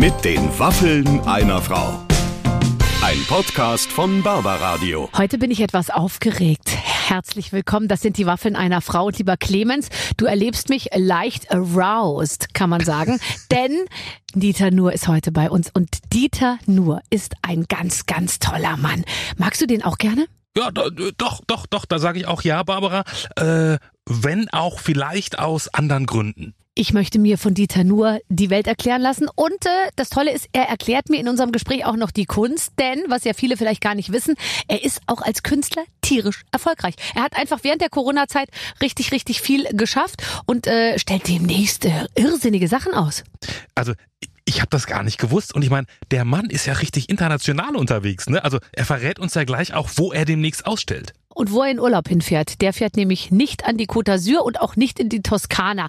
Mit den Waffeln einer Frau. Ein Podcast von Barbaradio. Heute bin ich etwas aufgeregt. Herzlich willkommen. Das sind die Waffeln einer Frau. Und lieber Clemens, du erlebst mich leicht aroused, kann man sagen. Denn Dieter Nuhr ist heute bei uns. Und Dieter Nuhr ist ein ganz, ganz toller Mann. Magst du den auch gerne? Ja, do- doch, doch, doch, da sage ich auch ja, Barbara. Äh, wenn auch vielleicht aus anderen Gründen. Ich möchte mir von Dieter Nuhr die Welt erklären lassen. Und äh, das Tolle ist, er erklärt mir in unserem Gespräch auch noch die Kunst. Denn, was ja viele vielleicht gar nicht wissen, er ist auch als Künstler tierisch erfolgreich. Er hat einfach während der Corona-Zeit richtig, richtig viel geschafft und äh, stellt demnächst äh, irrsinnige Sachen aus. Also ich- ich habe das gar nicht gewusst und ich meine, der Mann ist ja richtig international unterwegs, ne? Also er verrät uns ja gleich auch, wo er demnächst ausstellt. Und wo er in Urlaub hinfährt, der fährt nämlich nicht an die Côte d'Azur und auch nicht in die Toskana.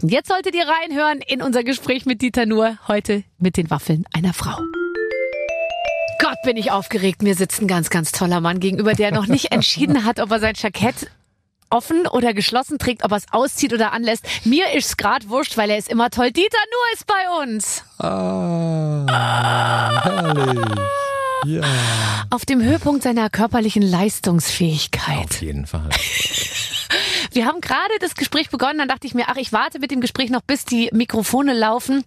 Und Jetzt solltet ihr reinhören in unser Gespräch mit Dieter Nuhr, heute mit den Waffeln einer Frau. Gott, bin ich aufgeregt. Mir sitzt ein ganz, ganz toller Mann gegenüber, der noch nicht entschieden hat, ob er sein Jackett offen oder geschlossen trägt, ob er es auszieht oder anlässt. Mir ist's grad wurscht, weil er ist immer toll. Dieter Nuhr ist bei uns. Ah, herrlich. Ja. Auf dem Höhepunkt seiner körperlichen Leistungsfähigkeit. Auf jeden Fall. Wir haben gerade das Gespräch begonnen, dann dachte ich mir, ach, ich warte mit dem Gespräch noch, bis die Mikrofone laufen.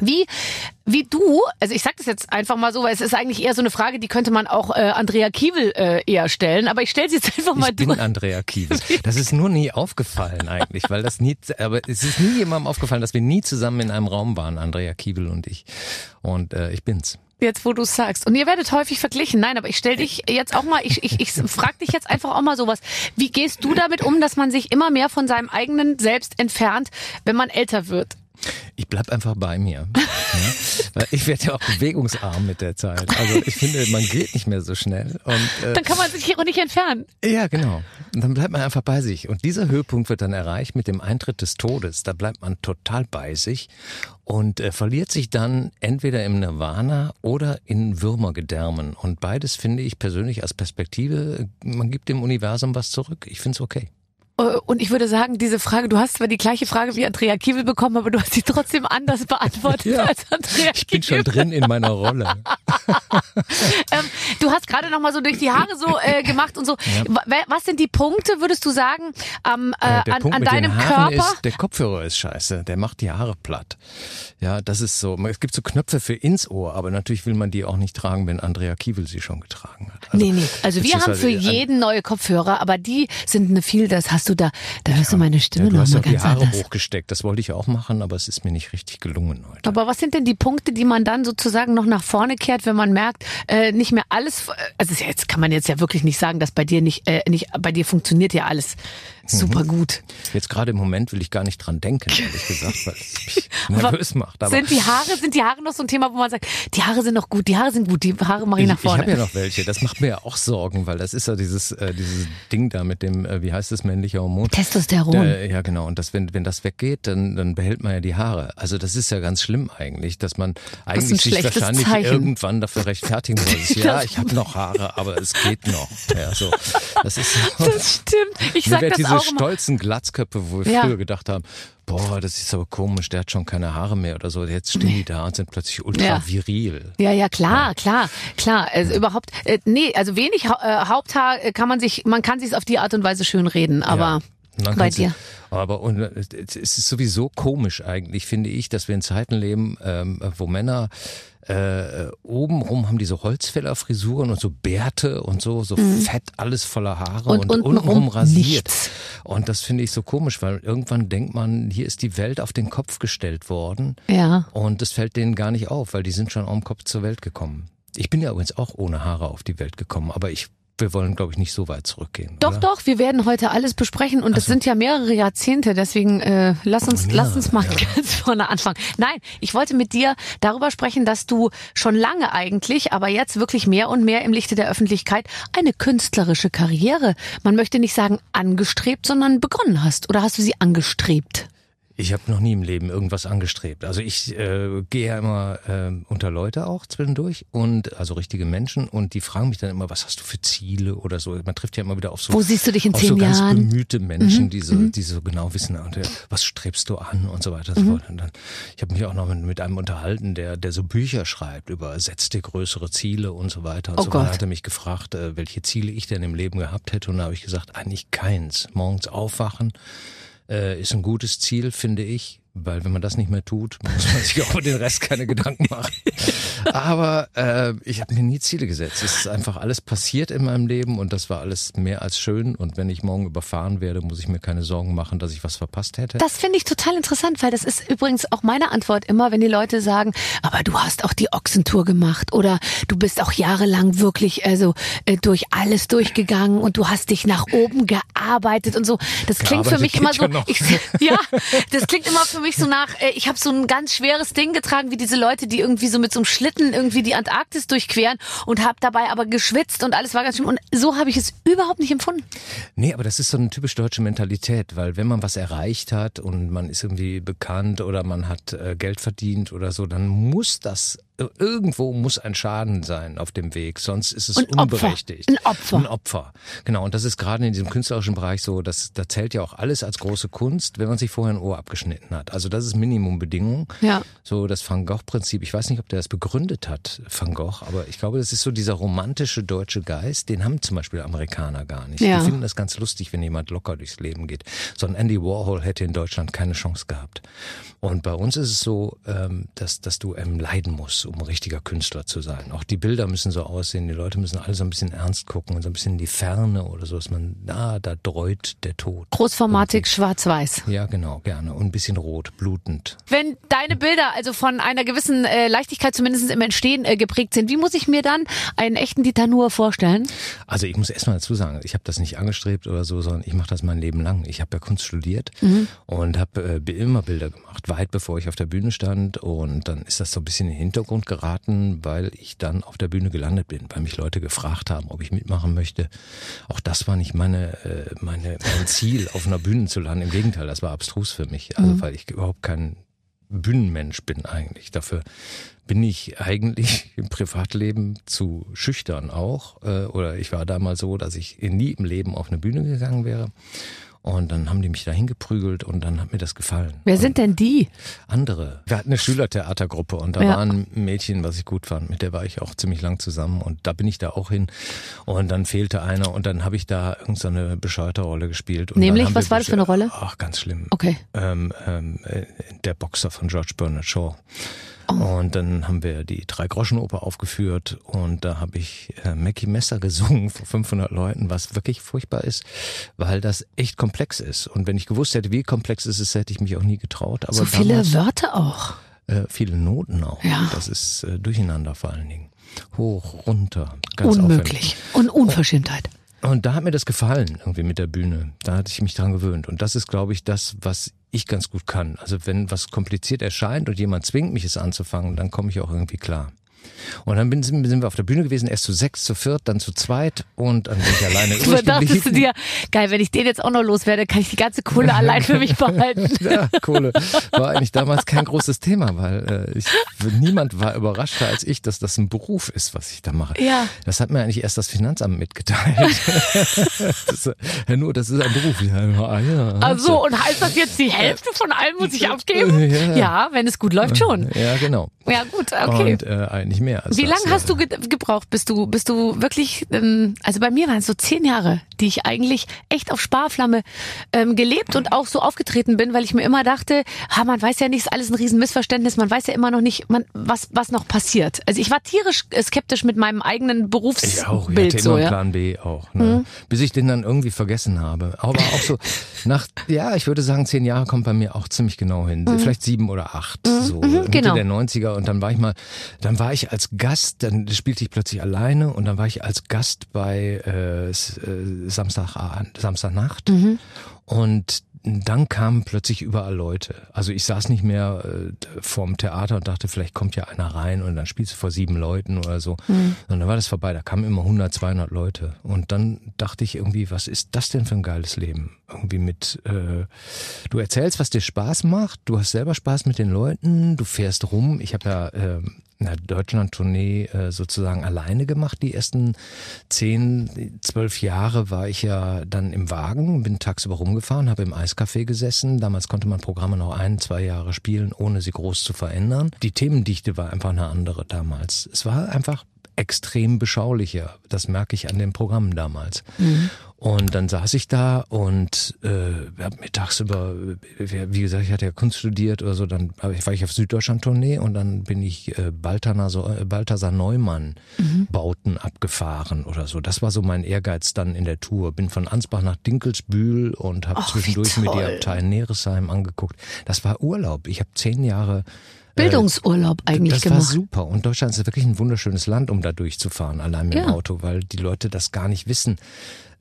Wie, wie du, also ich sag das jetzt einfach mal so, weil es ist eigentlich eher so eine Frage, die könnte man auch äh, Andrea Kiewel äh, eher stellen, aber ich stelle sie jetzt einfach mal Ich bin durch. Andrea Kiewel. Das ist nur nie aufgefallen eigentlich, weil das nie, aber es ist nie jemandem aufgefallen, dass wir nie zusammen in einem Raum waren, Andrea Kiewel und ich. Und äh, ich bin's. Jetzt, wo du es sagst. Und ihr werdet häufig verglichen. Nein, aber ich stelle dich jetzt auch mal, ich, ich, ich frage dich jetzt einfach auch mal sowas. Wie gehst du damit um, dass man sich immer mehr von seinem eigenen Selbst entfernt, wenn man älter wird? Ich bleib einfach bei mir. Ja? Weil ich werde ja auch bewegungsarm mit der Zeit. Also ich finde, man geht nicht mehr so schnell. Und äh, Dann kann man sich hier auch nicht entfernen. Ja, genau. Und dann bleibt man einfach bei sich. Und dieser Höhepunkt wird dann erreicht mit dem Eintritt des Todes. Da bleibt man total bei sich und äh, verliert sich dann entweder im Nirvana oder in Würmergedärmen. Und beides finde ich persönlich als Perspektive, man gibt dem Universum was zurück. Ich finde es okay. Äh, Und ich würde sagen, diese Frage, du hast zwar die gleiche Frage wie Andrea Kiewel bekommen, aber du hast sie trotzdem anders beantwortet Ja. als Andrea Ich bin schon drin in meiner Rolle. Ähm, du hast gerade noch mal so durch die Haare so äh, gemacht und so. Wa- Was sind die Punkte, würdest du sagen, am, äh, der an, Punkt an mit deinem den Haaren Körper? ist, der Kopfhörer ist scheiße. Der macht die Haare platt. Ja, das ist so. Es gibt so Knöpfe für ins Ohr, aber natürlich will man die auch nicht tragen, wenn Andrea Kiewel sie schon getragen hat. nee, nee. Also wir haben für jeden neue Kopfhörer, aber die sind eine viel, das hast du da, da hörst du meine Stimme Ja, du noch hast mal auch die ganz Haare anders. hochgesteckt. Das wollte ich auch machen, aber es ist mir nicht richtig gelungen heute. Aber was sind denn die Punkte, die man dann sozusagen noch nach vorne kehrt, wenn man merkt, äh, nicht mehr alles, also ja jetzt kann man jetzt ja wirklich nicht sagen, dass bei dir nicht, äh, nicht, bei dir funktioniert ja alles super gut. Jetzt gerade im Moment will ich gar nicht dran denken, ehrlich gesagt, weil es mich nervös macht. Aber sind die Haare, sind die Haare noch so ein Thema, wo man sagt, die Haare sind noch gut, die Haare sind gut, die Haare mache ich ich, nach ich vorne. habe ja noch welche. Das macht mir ja auch Sorgen, weil das ist ja dieses, äh, dieses Ding da mit dem, äh, wie heißt das, männliche Hormon? Testosteron. Äh, ja, genau. Und das, wenn, wenn das weggeht, dann, dann behält man ja die Haare. Also das ist ja ganz schlimm eigentlich, dass man eigentlich sich schlechtes wahrscheinlich Zeichen. irgendwann dafür rechtfertigen muss. Ja, Das- ich habe noch Haare, aber es geht noch. Ja, so. Das ist das stimmt. Ich Mir sag wird das diese stolzen Glatzköpfe, wo wir Ja. früher gedacht haben, boah, das ist aber komisch, der hat schon keine Haare mehr oder so. Jetzt stehen die da und sind plötzlich ultra Ja. viril. Ja, ja, klar, klar, klar. Also überhaupt, äh, nee, also wenig Hau- äh, Haupthaar kann man sich, man kann sich auf die Art und Weise schön reden, aber bei dir. Aber und, äh, es ist sowieso komisch eigentlich, finde ich, dass wir in Zeiten leben, ähm, wo Männer äh, obenrum haben diese Holzfällerfrisuren und so Bärte und so, so fett, alles voller Haare Und und, untenrum untenrum rasiert. nichts. Und das finde ich so komisch, weil irgendwann denkt man, hier ist die Welt auf den Kopf gestellt worden. Ja. Und das fällt denen gar nicht auf, weil die sind schon am Kopf zur Welt gekommen. Ich bin ja übrigens auch ohne Haare auf die Welt gekommen, aber ich, wir wollen, glaube ich, nicht so weit zurückgehen. Doch, oder? doch, wir werden heute alles besprechen und das sind ja mehrere Jahrzehnte, deswegen äh, lass uns mehrere, lass uns mal ganz vorne anfangen. Nein, ich wollte mit dir darüber sprechen, dass du schon lange eigentlich, aber jetzt wirklich mehr und mehr im Lichte der Öffentlichkeit eine künstlerische Karriere, man möchte nicht sagen angestrebt, sondern begonnen hast oder hast du sie angestrebt? Ich habe noch nie im Leben irgendwas angestrebt. Also ich äh, gehe ja immer äh, unter Leute auch zwischendurch und also richtige Menschen und die fragen mich dann immer, was hast du für Ziele oder so. Man trifft ja immer wieder auf so Wo siehst du dich in zehn so ganz Jahren? bemühte Menschen, Mhm, die, so, die so genau wissen, und, äh, was strebst du an und so weiter und Mhm. so fort. Und dann, ich habe mich auch noch mit, mit einem unterhalten, der, der so Bücher schreibt über setz dir größere Ziele und so weiter und Oh so Gott. Hat er mich gefragt, äh, welche Ziele ich denn im Leben gehabt hätte und da habe ich gesagt, eigentlich keins. Morgens aufwachen äh, ist ein gutes Ziel, finde ich. Weil wenn man das nicht mehr tut, muss man sich auch über den Rest keine Gedanken machen. Aber äh, ich habe mir nie Ziele gesetzt. Es ist einfach alles passiert in meinem Leben und das war alles mehr als schön. Und wenn ich morgen überfahren werde, muss ich mir keine Sorgen machen, dass ich was verpasst hätte. Das finde ich total interessant, weil das ist übrigens auch meine Antwort immer, wenn die Leute sagen, aber du hast auch die Ochsentour gemacht oder du bist auch jahrelang wirklich also äh, durch alles durchgegangen und du hast dich nach oben gearbeitet und so. Das klingt für mich immer so, ja ich, ja, das klingt immer für mich so nach, äh, ich habe so ein ganz schweres Ding getragen, wie diese Leute, die irgendwie so mit so einem Schlitten irgendwie die Antarktis durchqueren und habe dabei aber geschwitzt und alles war ganz schlimm und so habe ich es überhaupt nicht empfunden. Nee, aber das ist so eine typisch deutsche Mentalität, weil wenn man was erreicht hat und man ist irgendwie bekannt oder man hat äh, Geld verdient oder so, dann muss das irgendwo muss ein Schaden sein auf dem Weg, sonst ist es Opfer. unberechtigt. Ein Opfer. Ein Opfer. Genau, und das ist gerade in diesem künstlerischen Bereich so, dass da zählt ja auch alles als große Kunst, wenn man sich vorher ein Ohr abgeschnitten hat. Also das ist Minimumbedingung. Ja. So das Van Gogh-Prinzip. Ich weiß nicht, ob der das begründet hat, Van Gogh, aber ich glaube, das ist so dieser romantische deutsche Geist, den haben zum Beispiel Amerikaner gar nicht. Ja. Die finden das ganz lustig, wenn jemand locker durchs Leben geht. So ein Andy Warhol hätte in Deutschland keine Chance gehabt. Und bei uns ist es so, ähm, dass, dass du ähm, leiden musst, um ein richtiger Künstler zu sein. Auch die Bilder müssen so aussehen, die Leute müssen alle so ein bisschen ernst gucken und so ein bisschen in die Ferne oder so, dass man, ah, da dreut der Tod. Großformatik, schwarz-weiß. Ja, genau, gerne. Und ein bisschen rot, blutend. Wenn deine Bilder also von einer gewissen äh, Leichtigkeit zumindest im Entstehen äh, geprägt sind, wie muss ich mir dann einen echten Dieter Nuhr vorstellen? Also ich muss erst mal dazu sagen, ich habe das nicht angestrebt oder so, sondern ich mache das mein Leben lang. Ich habe ja Kunst studiert und habe äh, immer Bilder gemacht, weit bevor ich auf der Bühne stand. Und dann ist das so ein bisschen in den Hintergrund geraten, weil ich dann auf der Bühne gelandet bin, weil mich Leute gefragt haben, ob ich mitmachen möchte. Auch das war nicht meine, äh, meine mein Ziel, auf einer Bühne zu landen. Im Gegenteil, das war abstrus für mich, also weil ich überhaupt kein Bühnenmensch bin eigentlich. Dafür bin ich eigentlich im Privatleben zu schüchtern auch. Äh, oder ich war damals so, dass ich nie im Leben auf eine Bühne gegangen wäre. Und dann haben die mich da hingeprügelt und dann hat mir das gefallen. Wer sind denn die? Andere. Wir hatten eine Schülertheatergruppe und da Ja. war ein Mädchen, was ich gut fand. Mit der war ich auch ziemlich lang zusammen und da bin ich da auch hin. Und dann fehlte einer und dann habe ich da irgendeine so bescheuerte Rolle gespielt. Und Nämlich, was war das für eine Rolle? Ach, ganz schlimm. Okay. Ähm, ähm, äh, der Boxer von George Bernard Shaw. Oh. Und dann haben wir die Drei-Groschen-Oper aufgeführt und da habe ich äh, Mackie Messer gesungen vor 500 Leuten, was wirklich furchtbar ist, weil das echt komplex ist. Und wenn ich gewusst hätte, wie komplex es ist, hätte ich mich auch nie getraut. Aber so viele damals, Wörter auch. äh, viele Noten auch. Ja. Das ist äh, durcheinander vor allen Dingen. Hoch, runter, ganz Unmöglich. Und Unverschämtheit. und da hat mir das gefallen, irgendwie mit der Bühne. Da hatte ich mich dran gewöhnt. Und das ist, glaube ich, das, was ich ganz gut kann. Also wenn was kompliziert erscheint und jemand zwingt mich es anzufangen, dann komme ich auch irgendwie klar. Und dann bin, sind sind wir auf der Bühne gewesen, erst zu sechs, zu viert, dann zu zweit und dann bin ich alleine Du dachtest du dir, geil, wenn ich den jetzt auch noch loswerde, kann ich die ganze Kohle allein für mich behalten. Ja, Kohle war eigentlich damals kein großes Thema, weil äh, ich, niemand war überraschter als ich, dass das ein Beruf ist, was ich da mache. Ja. Das hat mir eigentlich erst das Finanzamt mitgeteilt. das, äh, Herr Nur, das ist ein Beruf. Ja, ah, ja, Also, und heißt das jetzt, die Hälfte von allem muss ich abgeben? Ja. Ja, wenn es gut läuft schon. Ja, genau. Ja, gut, okay. Und äh, eigentlich mehr. Wie lange hast du ge gebraucht, bis du, bis du wirklich, ähm, also bei mir waren es so zehn Jahre, die ich eigentlich echt auf Sparflamme ähm, gelebt und auch so aufgetreten bin, weil ich mir immer dachte, ha, man weiß ja nicht, ist alles ein Riesenmissverständnis, man weiß ja immer noch nicht, man, was, was noch passiert. Also ich war tierisch äh, skeptisch mit meinem eigenen Ich auch. Ich Berufsbild hatte so, immer ja. Plan B auch. Ne? Mhm. Bis ich den dann irgendwie vergessen habe. Aber auch so nach, ja, ich würde sagen, zehn Jahre kommt bei mir auch ziemlich genau hin. Vielleicht sieben oder acht. So Mitte genau. der 90er. Und dann war ich mal, dann war ich als Gast, dann spielte ich plötzlich alleine und dann war ich als Gast bei äh, S- äh, Samstag, Samstagnacht. Und dann kamen plötzlich überall Leute. Also ich saß nicht mehr äh, vorm Theater und dachte, vielleicht kommt ja einer rein und dann spielst du vor sieben Leuten oder so. Mhm. Und dann war das vorbei. Da kamen immer 100, 200 Leute. Und dann dachte ich irgendwie, was ist das denn für ein geiles Leben? Irgendwie mit, äh, du erzählst, was dir Spaß macht, du hast selber Spaß mit den Leuten, du fährst rum. Ich habe ja äh, Deutschland-Tournee äh, sozusagen alleine gemacht. Die ersten zehn, zwölf Jahre war ich ja dann im Wagen, bin tagsüber rumgefahren, habe im Eiscafé gesessen. Damals konnte man Programme noch ein, zwei Jahre spielen, ohne sie groß zu verändern. Die Themendichte war einfach eine andere damals. Es war einfach extrem beschaulicher. Das merke ich an den Programmen damals. Mhm. Und dann saß ich da und äh, hab mir tagsüber, wie gesagt, ich hatte ja Kunst studiert oder so, dann war ich auf Süddeutschland-Tournee und dann bin ich äh, Balthasar, äh, Balthasar Neumann mhm. Bauten abgefahren oder so. Das war so mein Ehrgeiz dann in der Tour. Bin von Ansbach nach Dinkelsbühl und habe zwischendurch mir die Abtei Neresheim angeguckt. Das war Urlaub. Ich habe zehn Jahre Bildungsurlaub eigentlich das gemacht. Das war super. Und Deutschland ist wirklich ein wunderschönes Land, um da durchzufahren, allein mit ja. dem Auto, weil die Leute das gar nicht wissen.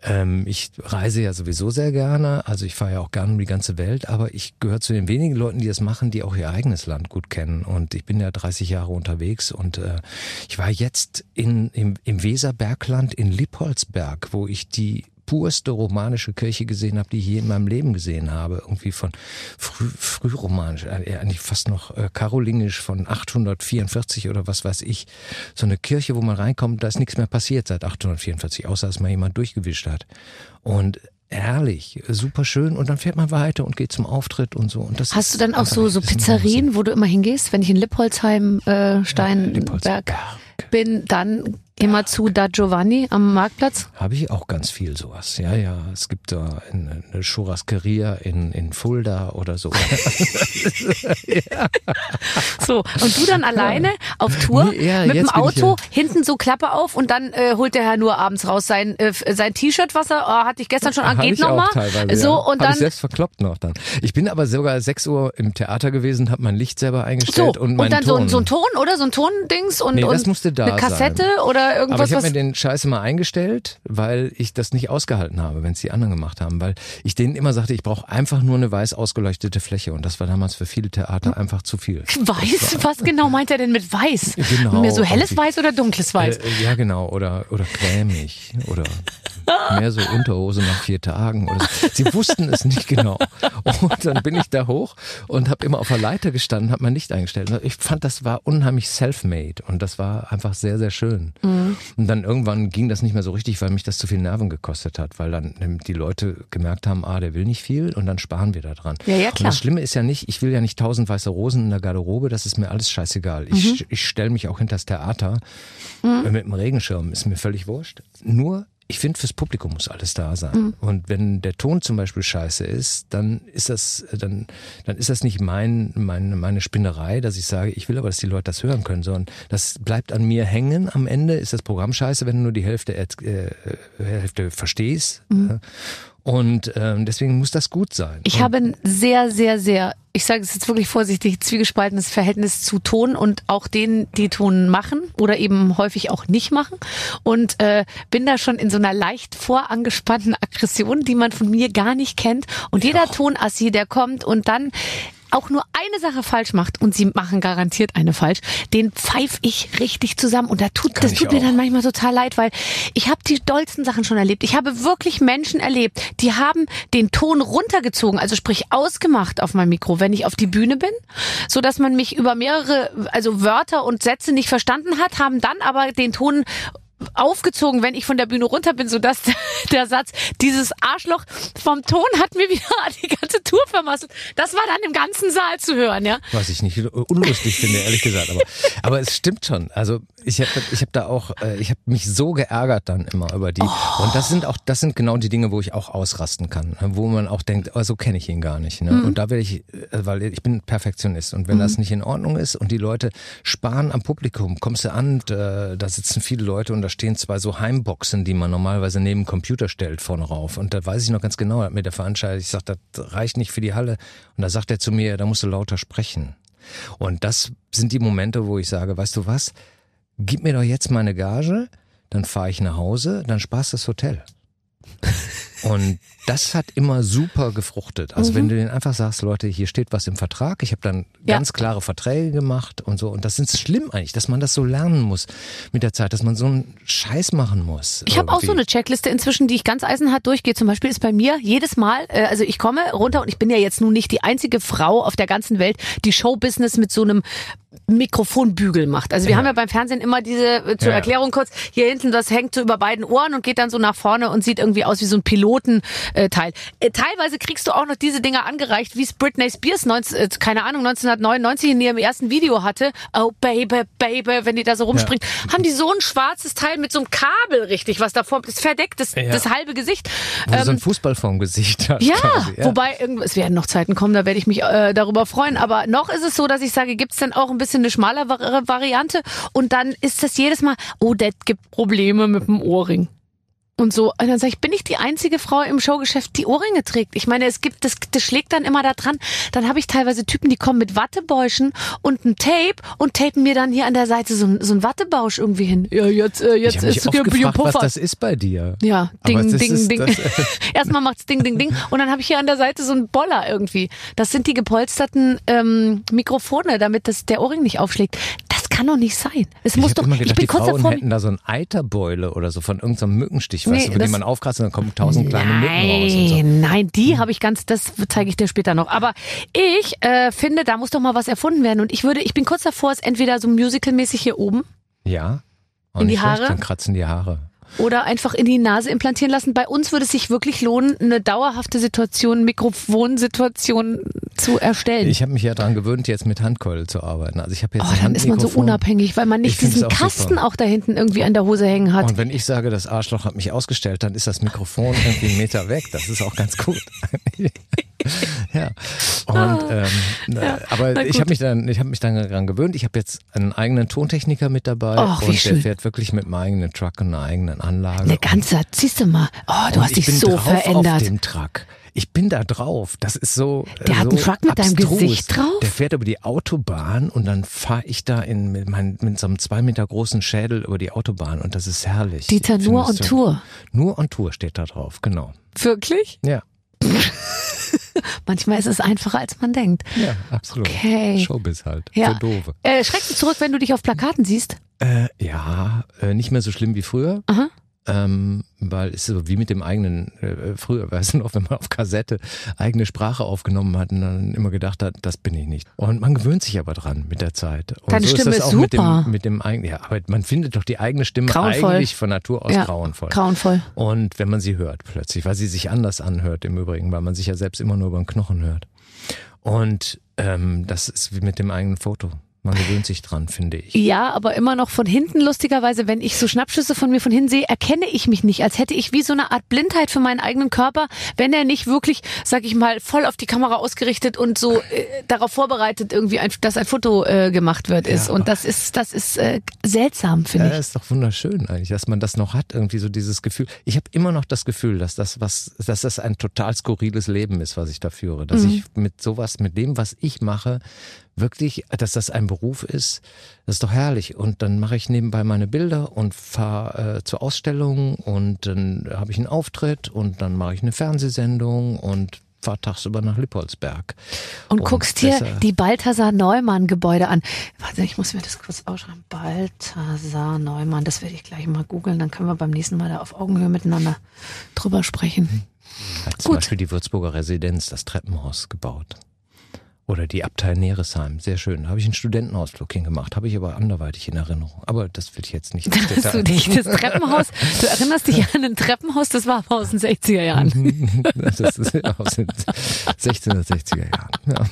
Ähm, ich reise ja sowieso sehr gerne, also ich fahre ja auch gerne um die ganze Welt, aber ich gehöre zu den wenigen Leuten, die das machen, die auch ihr eigenes Land gut kennen. Und ich bin ja 30 Jahre unterwegs. Und äh, ich war jetzt in, im, im Weserbergland in Lippolsberg, wo ich die purste romanische Kirche gesehen habe, die ich je in meinem Leben gesehen habe. Irgendwie von früh, frühromanisch, äh, eigentlich fast noch äh, karolingisch von 844 oder was weiß ich. So eine Kirche, wo man reinkommt, da ist nichts mehr passiert seit 844, außer dass mal jemand durchgewischt hat. Und herrlich, super schön und dann fährt man weiter und geht zum Auftritt und so. Und das Hast du dann auch so, so Pizzerien, wo du immer hingehst, wenn ich in Lippolzheim, äh, Steinberg ja, Lippolzberg. bin, dann Immer zu Da Giovanni am Marktplatz? Habe ich auch ganz viel sowas. Ja, ja. Es gibt da eine, eine Churrasqueria in, in Fulda oder so. ja. So, und du dann alleine auf Tour ja, mit dem Auto, hinten so Klappe auf und dann äh, holt der Herr nur abends raus sein, äh, sein T-Shirt, was er, oh, hatte ich gestern schon an, geht nochmal. So, ja. und Hab dann. Ich selbst verkloppt noch dann. Ich bin aber sogar 6 Uhr im Theater gewesen, habe mein Licht selber eingestellt so, und meinen Und dann Ton. So, so ein Ton, oder? So ein Tondings und, nee, und das musste da eine Kassette sein. oder irgendwas. Aber ich habe mir den Scheiß immer eingestellt, weil ich das nicht ausgehalten habe, wenn es die anderen gemacht haben, weil ich denen immer sagte, ich brauche einfach nur eine weiß ausgeleuchtete Fläche und das war damals für viele Theater hm. einfach zu viel. Weiß? Was genau meint er denn mit weiß? Genau. Mehr so helles Weiß oder dunkles Weiß? Äh, ja, genau. Oder, oder cremig. Oder mehr so Unterhose nach vier Tagen. Oder so. Sie wussten es nicht genau. Und dann bin ich da hoch und habe immer auf der Leiter gestanden, habe mein Licht eingestellt. Ich fand, das war unheimlich self-made und das war einfach sehr, sehr schön. Mhm. Und dann irgendwann ging das nicht mehr so richtig, weil mich das zu viel Nerven gekostet hat, weil dann die Leute gemerkt haben, ah, der will nicht viel und dann sparen wir da dran. Ja, ja, klar. Und das Schlimme ist ja nicht, ich will ja nicht tausend weiße Rosen in der Garderobe, das ist mir alles scheißegal. Mhm. Ich, ich stelle mich auch hinter das Theater mhm. mit dem Regenschirm, ist mir völlig wurscht. Nur ich finde, fürs Publikum muss alles da sein. Mhm. Und wenn der Ton zum Beispiel scheiße ist, dann ist das, dann, dann ist das nicht mein, mein, meine Spinnerei, dass ich sage, ich will aber, dass die Leute das hören können, sondern das bleibt an mir hängen. Am Ende ist das Programm scheiße, wenn du nur die Hälfte, äh, äh Hälfte verstehst. Mhm. Und ähm, deswegen muss das gut sein. Ich habe ein sehr, sehr, sehr, ich sage es jetzt wirklich vorsichtig, zwiegespaltenes Verhältnis zu Ton und auch denen, die Ton machen oder eben häufig auch nicht machen. Und äh, bin da schon in so einer leicht vorangespannten Aggression, die man von mir gar nicht kennt. Und jeder ja. Tonassi, der kommt und dann auch nur eine Sache falsch macht und sie machen garantiert eine falsch, den pfeif ich richtig zusammen und da tut Kann das tut mir dann manchmal total leid, weil ich habe die dollsten Sachen schon erlebt. Ich habe wirklich Menschen erlebt, die haben den Ton runtergezogen, also sprich ausgemacht auf meinem Mikro, wenn ich auf die Bühne bin, so dass man mich über mehrere also Wörter und Sätze nicht verstanden hat, haben dann aber den Ton aufgezogen, wenn ich von der Bühne runter bin, sodass der Satz, dieses Arschloch vom Ton hat mir wieder die ganze Tour vermasselt. Das war dann im ganzen Saal zu hören, ja. Was ich nicht unlustig finde, ehrlich gesagt. Aber, aber es stimmt schon. Also ich habe ich hab da auch, äh, ich habe mich so geärgert dann immer über die. Oh. Und das sind auch, das sind genau die Dinge, wo ich auch ausrasten kann, ne? wo man auch denkt, oh, so kenne ich ihn gar nicht. Ne? Mhm. Und da werde ich, äh, weil ich bin Perfektionist und wenn mhm. das nicht in Ordnung ist und die Leute sparen am Publikum, kommst du an, da, da sitzen viele Leute und da stehen zwei so Heimboxen, die man normalerweise neben Computer stellt vorne rauf. Und da weiß ich noch ganz genau, hat mir der Veranstalter, ich sag, das reicht nicht für die Halle. Und da sagt er zu mir, da musst du lauter sprechen. Und das sind die Momente, wo ich sage, weißt du was, gib mir doch jetzt meine Gage, dann fahre ich nach Hause, dann sparst das Hotel. Und das hat immer super gefruchtet. Also wenn du denen einfach sagst, Leute, hier steht was im Vertrag, ich habe dann Ja. ganz klare Verträge gemacht und so. Und das ist schlimm eigentlich, dass man das so lernen muss mit der Zeit, dass man so einen Scheiß machen muss. Ich habe auch so eine Checkliste inzwischen, die ich ganz eisenhart durchgehe. Zum Beispiel ist bei mir jedes Mal, äh, also ich komme runter und ich bin ja jetzt nun nicht die einzige Frau auf der ganzen Welt, die Showbusiness mit so einem Mikrofonbügel macht. Also wir haben ja beim Fernsehen immer diese, äh, zur Ja. Erklärung kurz, hier hinten, das hängt so über beiden Ohren und geht dann so nach vorne und sieht irgendwie aus wie so ein Pilotenteil. Äh, teilweise kriegst du auch noch diese Dinger angereicht, wie es Britney Spears, 19, äh, keine Ahnung, 1999 in ihrem ersten Video hatte. Oh Baby, Baby, wenn die da so rumspringt. Haben die so ein schwarzes Teil mit so einem Kabel richtig, was davor, das verdeckt das, Ja. das halbe Gesicht. Wo du so Ähm, ein Fußball vorm Gesicht hast. ja, quasi, wobei es werden noch Zeiten kommen, da werde ich mich äh, darüber freuen. Aber noch ist es so, dass ich sage, gibt's denn auch ein bisschen eine schmalere Variante? Und dann ist das jedes Mal, oh, das gibt Probleme mit dem Ohrring. Und so, und dann sage ich, bin ich die einzige Frau im Showgeschäft, die Ohrringe trägt? Ich meine, es gibt, das, das schlägt dann immer da dran. Dann habe ich teilweise Typen, die kommen mit Wattebäuschen und einem Tape und tapen mir dann hier an der Seite so, ein- so ein Wattebausch irgendwie hin. Ja, jetzt, äh, jetzt ist oft gefragt, was Puffer. das ist bei dir. Ja, Aber ding, das ding, ist- ding. Erstmal macht's ding, ding, ding. Und dann habe ich hier an der Seite so einen Boller irgendwie. Das sind die gepolsterten ähm, Mikrofone, damit das, der Ohrring nicht aufschlägt. Das kann doch nicht sein. Es Ich muss doch, immer ich gedacht, bin die kurz Frauen davor. hätten da so ein Eiterbeule oder so von irgendeinem Mückenstich, weißt Nee, du, wo die das- man aufkratzt und dann kommen tausend kleine Mücken raus und so. Nein, die habe ich ganz, das zeige ich dir später noch. Aber ich äh, finde, da muss doch mal was erfunden werden. Und ich würde, ich bin kurz davor, es entweder so musicalmäßig hier oben Ja. Auch In die schlecht, Haare? Dann kratzen die Haare. Oder einfach in die Nase implantieren lassen. Bei uns würde es sich wirklich lohnen, eine dauerhafte Situation, Mikrofonsituation zu erstellen. Ich habe mich ja daran gewöhnt, jetzt mit Handkeule zu arbeiten. Also ich habe jetzt Oh, dann ist man so unabhängig, weil man Ich nicht find's diesen auch Kasten super. auch da hinten irgendwie an der Hose hängen hat. Und wenn ich sage, das Arschloch hat mich ausgestellt, dann ist das Mikrofon irgendwie einen Meter weg. Das ist auch ganz gut. ja. Und ähm, aber Ah. na ich habe mich dann, ich habe mich dann daran gewöhnt. Ich habe jetzt einen eigenen Tontechniker mit dabei wie und schön. der fährt wirklich mit einem eigenen Truck und einer eigenen Anlage. Eine ganze, siehst du mal, oh, du hast ich dich bin so drauf Auf verändert. dem Truck. Ich bin da drauf. Das ist so. Der äh, hat so einen Truck mit deinem abstrus. Gesicht drauf? Der fährt über die Autobahn und dann fahre ich da in, mit, mein, mit so einem zwei Meter großen Schädel über die Autobahn und das ist herrlich. Dieter, nur on so- Tour. Nur on Tour steht da drauf, genau. Wirklich? Ja, Manchmal ist es einfacher, als man denkt. ja, absolut. Okay. Showbiz halt. Ja. Für Doofe. Äh, schreckst du zurück, wenn du dich auf Plakaten siehst? Äh, ja, äh, nicht mehr so schlimm wie früher. Aha. Ähm, weil es ist so wie mit dem eigenen, äh, früher, weißt du noch, wenn man auf Kassette eigene Sprache aufgenommen hat und dann immer gedacht hat, das bin ich nicht. Und man gewöhnt sich aber dran mit der Zeit. Und Deine so Stimme ist ist das auch mit super. dem, mit dem eigenen, ja, aber man findet doch die eigene Stimme Grauenvoll. eigentlich von Natur aus Ja, grauenvoll. Grauenvoll. Und wenn man sie hört plötzlich, weil sie sich anders anhört im Übrigen, weil man sich ja selbst immer nur über den Knochen hört. Und ähm, das ist wie mit dem eigenen Foto. Man gewöhnt sich dran, finde ich. Ja, aber immer noch von hinten, lustigerweise, wenn ich so Schnappschüsse von mir von hinten sehe, erkenne ich mich nicht, als hätte ich wie so eine Art Blindheit für meinen eigenen Körper, wenn er nicht wirklich, sag ich mal, voll auf die Kamera ausgerichtet und so äh, darauf vorbereitet, irgendwie, ein, dass ein Foto äh, gemacht wird ist. Ja. Und das ist, das ist äh, seltsam, finde Ja, ich. ist doch wunderschön eigentlich, dass man das noch hat, irgendwie so dieses Gefühl. Ich habe immer noch das Gefühl, dass das was, dass das ein total skurriles Leben ist, was ich da führe. Dass Mhm. ich mit sowas, mit dem, was ich mache, wirklich, dass das ein Beruf ist, das ist doch herrlich. Und dann mache ich nebenbei meine Bilder und fahre äh, zur Ausstellung und dann habe ich einen Auftritt und dann mache ich eine Fernsehsendung und fahre tagsüber nach Lippolsberg. Und, und guckst dir die Balthasar Neumann Gebäude an. Warte, ich muss mir das kurz ausschreiben. Balthasar Neumann, das werde ich gleich mal googeln, dann können wir beim nächsten Mal da auf Augenhöhe miteinander drüber sprechen. Hat zum Gut. Beispiel die Würzburger Residenz, das Treppenhaus gebaut. Oder die Abtei Neresheim, sehr schön. Da habe ich einen Studentenausflug hingemacht, habe ich aber anderweitig in Erinnerung. Aber das will ich jetzt nicht. Dass du dich das Treppenhaus, du erinnerst dich an ein Treppenhaus, das war aus den 60er Jahren. das ist aus den 1660er Jahren. Ja.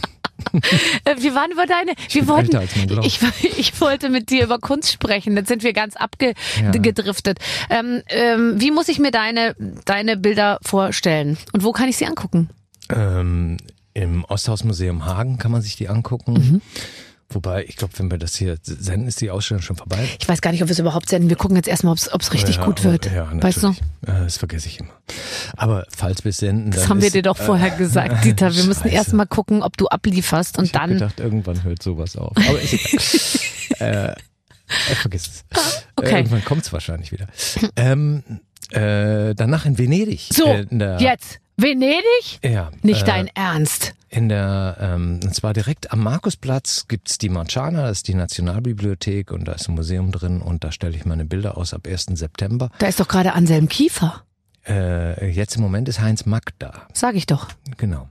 Äh, Wir waren über deine, wir bin wollten, ich, ich wollte mit dir über Kunst sprechen. Jetzt sind wir ganz abgedriftet. Ähm, ähm, wie muss ich mir deine, deine Bilder vorstellen? Und wo kann ich sie angucken? Ähm, Im Osthausmuseum Hagen kann man sich die angucken. Mhm. Wobei, ich glaube, wenn wir das hier senden, ist die Ausstellung schon vorbei. Ich weiß gar nicht, ob wir es überhaupt senden. Wir gucken jetzt erstmal, ob es richtig Ja, gut aber- wird. Ja, weißt du? Äh, Das vergesse ich immer. Aber falls wir es senden, Das haben wir ist, dir doch vorher gesagt, Dieter. Wir müssen Scheiße. erst mal gucken, ob du ablieferst und Ich dann. gedacht, irgendwann hört sowas auf. Aber egal. äh, äh, vergiss es. Okay. Äh, irgendwann kommt es wahrscheinlich wieder. Ähm, Äh, danach in Venedig. So, äh, in der, jetzt. Venedig? Ja. Nicht äh, dein Ernst. In der, ähm, und zwar direkt am Markusplatz gibt's die Marciana, das ist die Nationalbibliothek und da ist ein Museum drin und da stelle ich meine Bilder aus ab 1. September. Da ist doch gerade Anselm Kiefer. Äh, jetzt im Moment ist Heinz Mack da. Sag ich doch. Genau.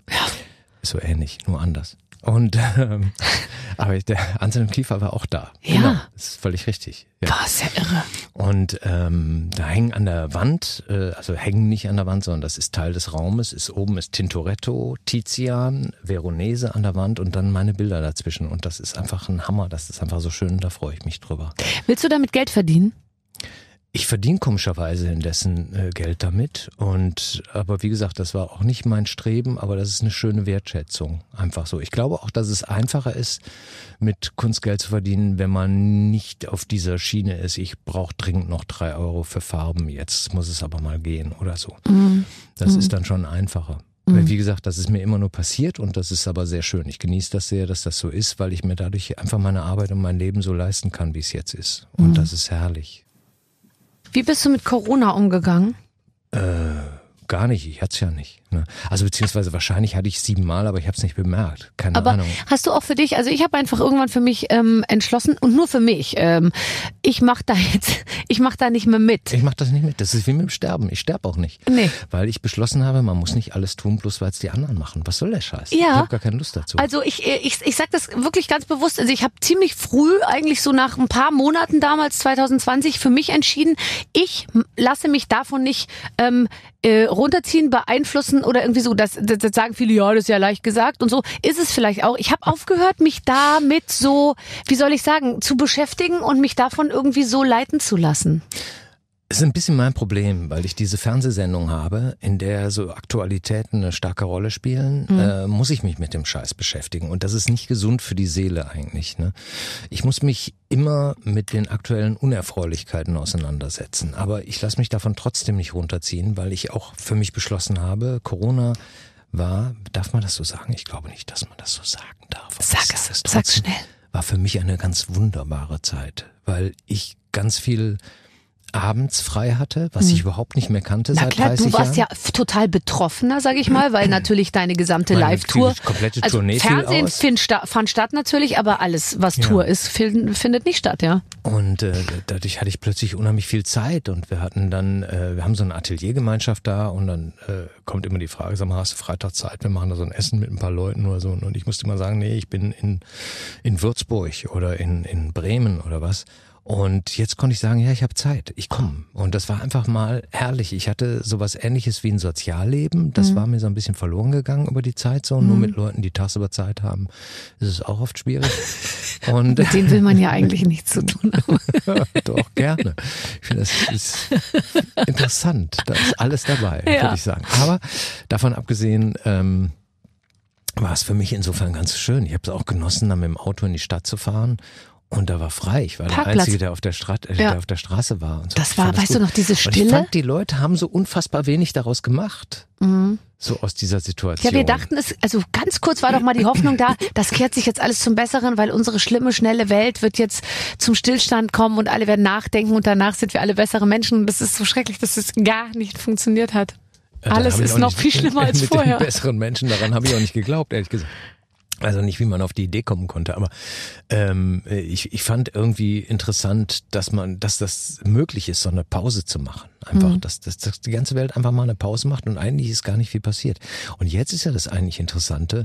Ist so ähnlich, nur anders. Und ähm, aber der Anselm Kiefer war auch da. Ja. Genau, das ist völlig richtig. Ja. War ist ja irre. Und ähm, da hängen an der Wand, äh, also hängen nicht an der Wand, sondern das ist Teil des Raumes, ist oben ist Tintoretto, Tizian, Veronese an der Wand und dann meine Bilder dazwischen. Und das ist einfach ein Hammer, das ist einfach so schön, da freue ich mich drüber. Willst du damit Geld verdienen? Ich verdiene komischerweise indessen äh, Geld damit und aber wie gesagt, das war auch nicht mein Streben, aber das ist eine schöne Wertschätzung, einfach so. Ich glaube auch, dass es einfacher ist, mit Kunst Geld zu verdienen, wenn man nicht auf dieser Schiene ist. Ich brauche dringend noch drei Euro für Farben, jetzt muss es aber mal gehen oder so. Das ist dann schon einfacher. Weil, wie gesagt, das ist mir immer nur passiert und das ist aber sehr schön. Ich genieße das sehr, dass das so ist, weil ich mir dadurch einfach meine Arbeit und mein Leben so leisten kann, wie es jetzt ist. Und das ist herrlich. Wie bist du mit Corona umgegangen? Gar nicht, ich hatte es ja nicht. Ne? Also beziehungsweise wahrscheinlich hatte ich siebenmal, aber ich habe es nicht bemerkt. Keine Aber Ahnung. hast du auch für dich, also ich habe einfach irgendwann für mich ähm, entschlossen und nur für mich, ähm, ich mache da jetzt, ich mache da nicht mehr mit. Ich mache das nicht mit. Das ist wie mit dem Sterben. Ich sterbe auch nicht. Nee. Weil ich beschlossen habe, man muss nicht alles tun, bloß weil es die anderen machen. Was soll der Scheiß? Ja. Ich habe gar keine Lust dazu. Also ich, ich, ich sage das wirklich ganz bewusst. Also ich habe ziemlich früh, eigentlich so nach ein paar Monaten damals, 2020, für mich entschieden, ich lasse mich davon nicht ähm, äh, runterziehen, beeinflussen oder irgendwie so. Das, das, das sagen viele, ja, das ist ja leicht gesagt und so. Ist es vielleicht auch. Ich habe aufgehört, mich damit so, wie soll ich sagen, zu beschäftigen und mich davon irgendwie so leiten zu lassen. Es ist ein bisschen mein Problem, weil ich diese Fernsehsendung habe, in der so Aktualitäten eine starke Rolle spielen, äh, muss ich mich mit dem Scheiß beschäftigen. Und das ist nicht gesund für die Seele eigentlich. Ne? Ich muss mich immer mit den aktuellen Unerfreulichkeiten auseinandersetzen. Aber ich lasse mich davon trotzdem nicht runterziehen, weil ich auch für mich beschlossen habe, Corona war, darf man das so sagen? Ich glaube nicht, dass man das so sagen darf. Sag es, sag sag's schnell. war für mich eine ganz wunderbare Zeit, weil ich ganz viel abends frei hatte, was ich überhaupt nicht mehr kannte Hm. Na seit klar, 30 du warst Jahren. ja total betroffener, sag ich mal, weil natürlich deine gesamte Live-Tour, komplette also Tournee Fernsehen find, fand statt natürlich, aber alles, was Tour ist, fin- findet nicht statt, ja. Und äh, dadurch hatte ich plötzlich unheimlich viel Zeit und wir hatten dann, äh, wir haben so eine Ateliergemeinschaft da und dann äh, kommt immer die Frage, sag mal, hast du Freitag Zeit? Wir machen da so ein Essen mit ein paar Leuten oder so. Und ich musste immer sagen, nee, ich bin in, in Würzburg oder in, in Bremen oder was. Und jetzt konnte ich sagen, ja, ich habe Zeit, ich komme. Und das war einfach mal herrlich. Ich hatte sowas ähnliches wie ein Sozialleben. Das war mir so ein bisschen verloren gegangen über die Zeit so. Nur mit Leuten, die tagsüber Zeit haben, ist es auch oft schwierig. Und Mit denen will man ja eigentlich nichts zu tun haben. Doch, gerne. Ich finde, das ist interessant. Da ist alles dabei, Ja. würde ich sagen. Aber davon abgesehen, ähm, war es für mich insofern ganz schön. Ich habe es auch genossen, dann mit dem Auto in die Stadt zu fahren. Und da war frei. Ich war der Parkplatz. Einzige, der auf der, Strat äh, Ja. der auf der Straße war. So. Das war, weißt gut. du noch, diese Und ich Stille? fand, die Leute haben so unfassbar wenig daraus gemacht. So aus dieser Situation. Ja, wir dachten es, also ganz kurz war doch mal die Hoffnung da, das kehrt sich jetzt alles zum Besseren, weil unsere schlimme, schnelle Welt wird jetzt zum Stillstand kommen und alle werden nachdenken und danach sind wir alle bessere Menschen. Und das ist so schrecklich, dass es gar nicht funktioniert hat. Ja, Alles ist noch viel schlimmer als mit vorher. Den besseren Menschen, daran habe ich auch nicht geglaubt, ehrlich gesagt. Also nicht, wie man auf die Idee kommen konnte, aber ähm, ich, ich fand irgendwie interessant, dass man, dass das möglich ist, so eine Pause zu machen. Einfach, Mhm. dass, dass, dass die ganze Welt einfach mal eine Pause macht und eigentlich ist gar nicht viel passiert. Und jetzt ist ja das eigentlich Interessante.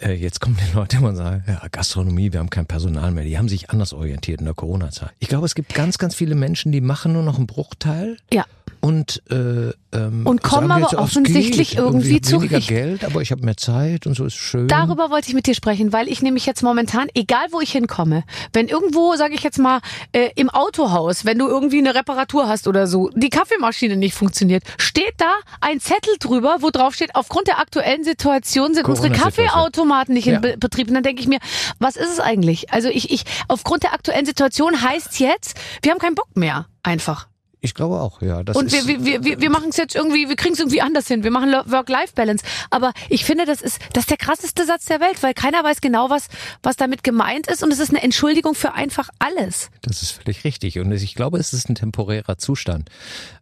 Äh, jetzt kommen die Leute immer und sagen, ja, Gastronomie, wir haben kein Personal mehr. Die haben sich anders orientiert in der Corona-Zeit. Ich glaube, es gibt ganz, ganz viele Menschen, die machen nur noch einen Bruchteil Ja. Und äh, ähm, Und kommen jetzt, aber es offensichtlich irgendwie ich hab weniger zurecht. Geld, aber ich habe mehr Zeit und so ist schön. Darüber wollte ich mit dir sprechen, weil ich nämlich jetzt momentan, egal wo ich hinkomme, wenn irgendwo, sage ich jetzt mal, äh, im Autohaus, wenn du irgendwie eine Reparatur hast oder so, die Kaffeemaschine nicht funktioniert, steht da ein Zettel drüber, wo drauf steht, aufgrund der aktuellen Situation sind unsere Corona-Situation. Kaffeeautomaten nicht Ja. in Be Betrieb. Und dann denke ich mir, was ist es eigentlich? Also ich, ich, aufgrund der aktuellen Situation heißt jetzt, wir haben keinen Bock mehr, einfach. Ich glaube auch, ja. Das Und ist, wir, wir, wir, wir machen es jetzt irgendwie, wir kriegen es irgendwie anders hin. Wir machen Work-Life-Balance. Aber ich finde, das ist, das ist der krasseste Satz der Welt, weil keiner weiß genau, was, was damit gemeint ist. Und es ist eine Entschuldigung für einfach alles. Das ist völlig richtig. Und ich glaube, es ist ein temporärer Zustand.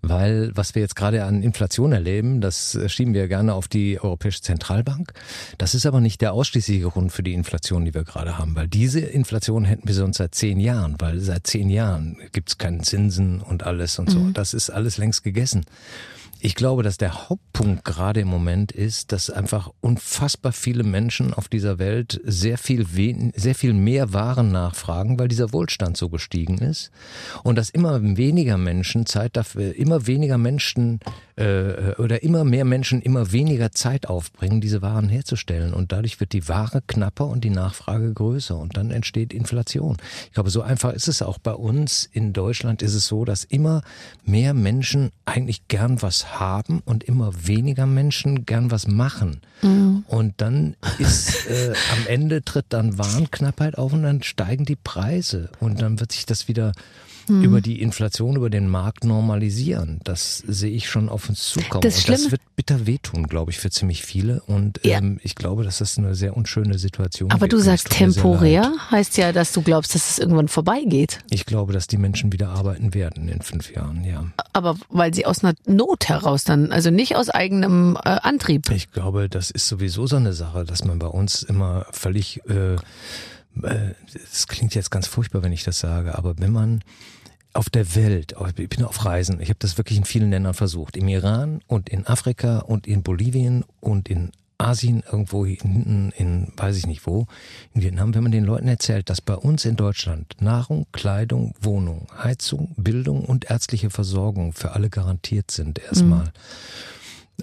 Weil was wir jetzt gerade an Inflation erleben, das schieben wir gerne auf die Europäische Zentralbank. Das ist aber nicht der ausschließliche Grund für die Inflation, die wir gerade haben. Weil diese Inflation hätten wir sonst seit zehn Jahren. Weil seit zehn Jahren gibt es keinen Zinsen und alles und so. Das ist alles längst gegessen. Ich glaube, dass der Hauptpunkt gerade im Moment ist, dass einfach unfassbar viele Menschen auf dieser Welt sehr viel, sehr viel mehr Waren nachfragen, weil dieser Wohlstand so gestiegen ist. Und dass immer weniger Menschen Zeit dafür, immer weniger Menschen äh, oder immer mehr Menschen immer weniger Zeit aufbringen, diese Waren herzustellen. Und dadurch wird die Ware knapper und die Nachfrage größer. Und dann entsteht Inflation. Ich glaube, so einfach ist es auch bei uns. In Deutschland ist es so, dass immer mehr Menschen eigentlich gern was haben und immer weniger Menschen gern was machen. Und dann ist äh, am Ende tritt dann Warenknappheit auf und dann steigen die Preise und dann wird sich das wieder über die Inflation, über den Markt normalisieren. Das sehe ich schon auf uns zukommen. Das und das wird bitter wehtun, glaube ich, für ziemlich viele. Und Ja. ähm, ich glaube, dass das eine sehr unschöne Situation Aber wird. du sagst temporär, heißt ja, dass du glaubst, dass es irgendwann vorbeigeht. Ich glaube, dass die Menschen wieder arbeiten werden in fünf Jahren, ja. Aber weil sie aus einer Not heraus dann, also nicht aus eigenem äh, Antrieb. Ich glaube, das ist sowieso so eine Sache, dass man bei uns immer völlig, äh, es klingt jetzt ganz furchtbar, wenn ich das sage, aber wenn man auf der Welt, ich bin auf Reisen, ich habe das wirklich in vielen Ländern versucht, im Iran und in Afrika und in Bolivien und in Asien, irgendwo hinten in, weiß ich nicht wo, in Vietnam, wenn man den Leuten erzählt, dass bei uns in Deutschland Nahrung, Kleidung, Wohnung, Heizung, Bildung und ärztliche Versorgung für alle garantiert sind erstmal.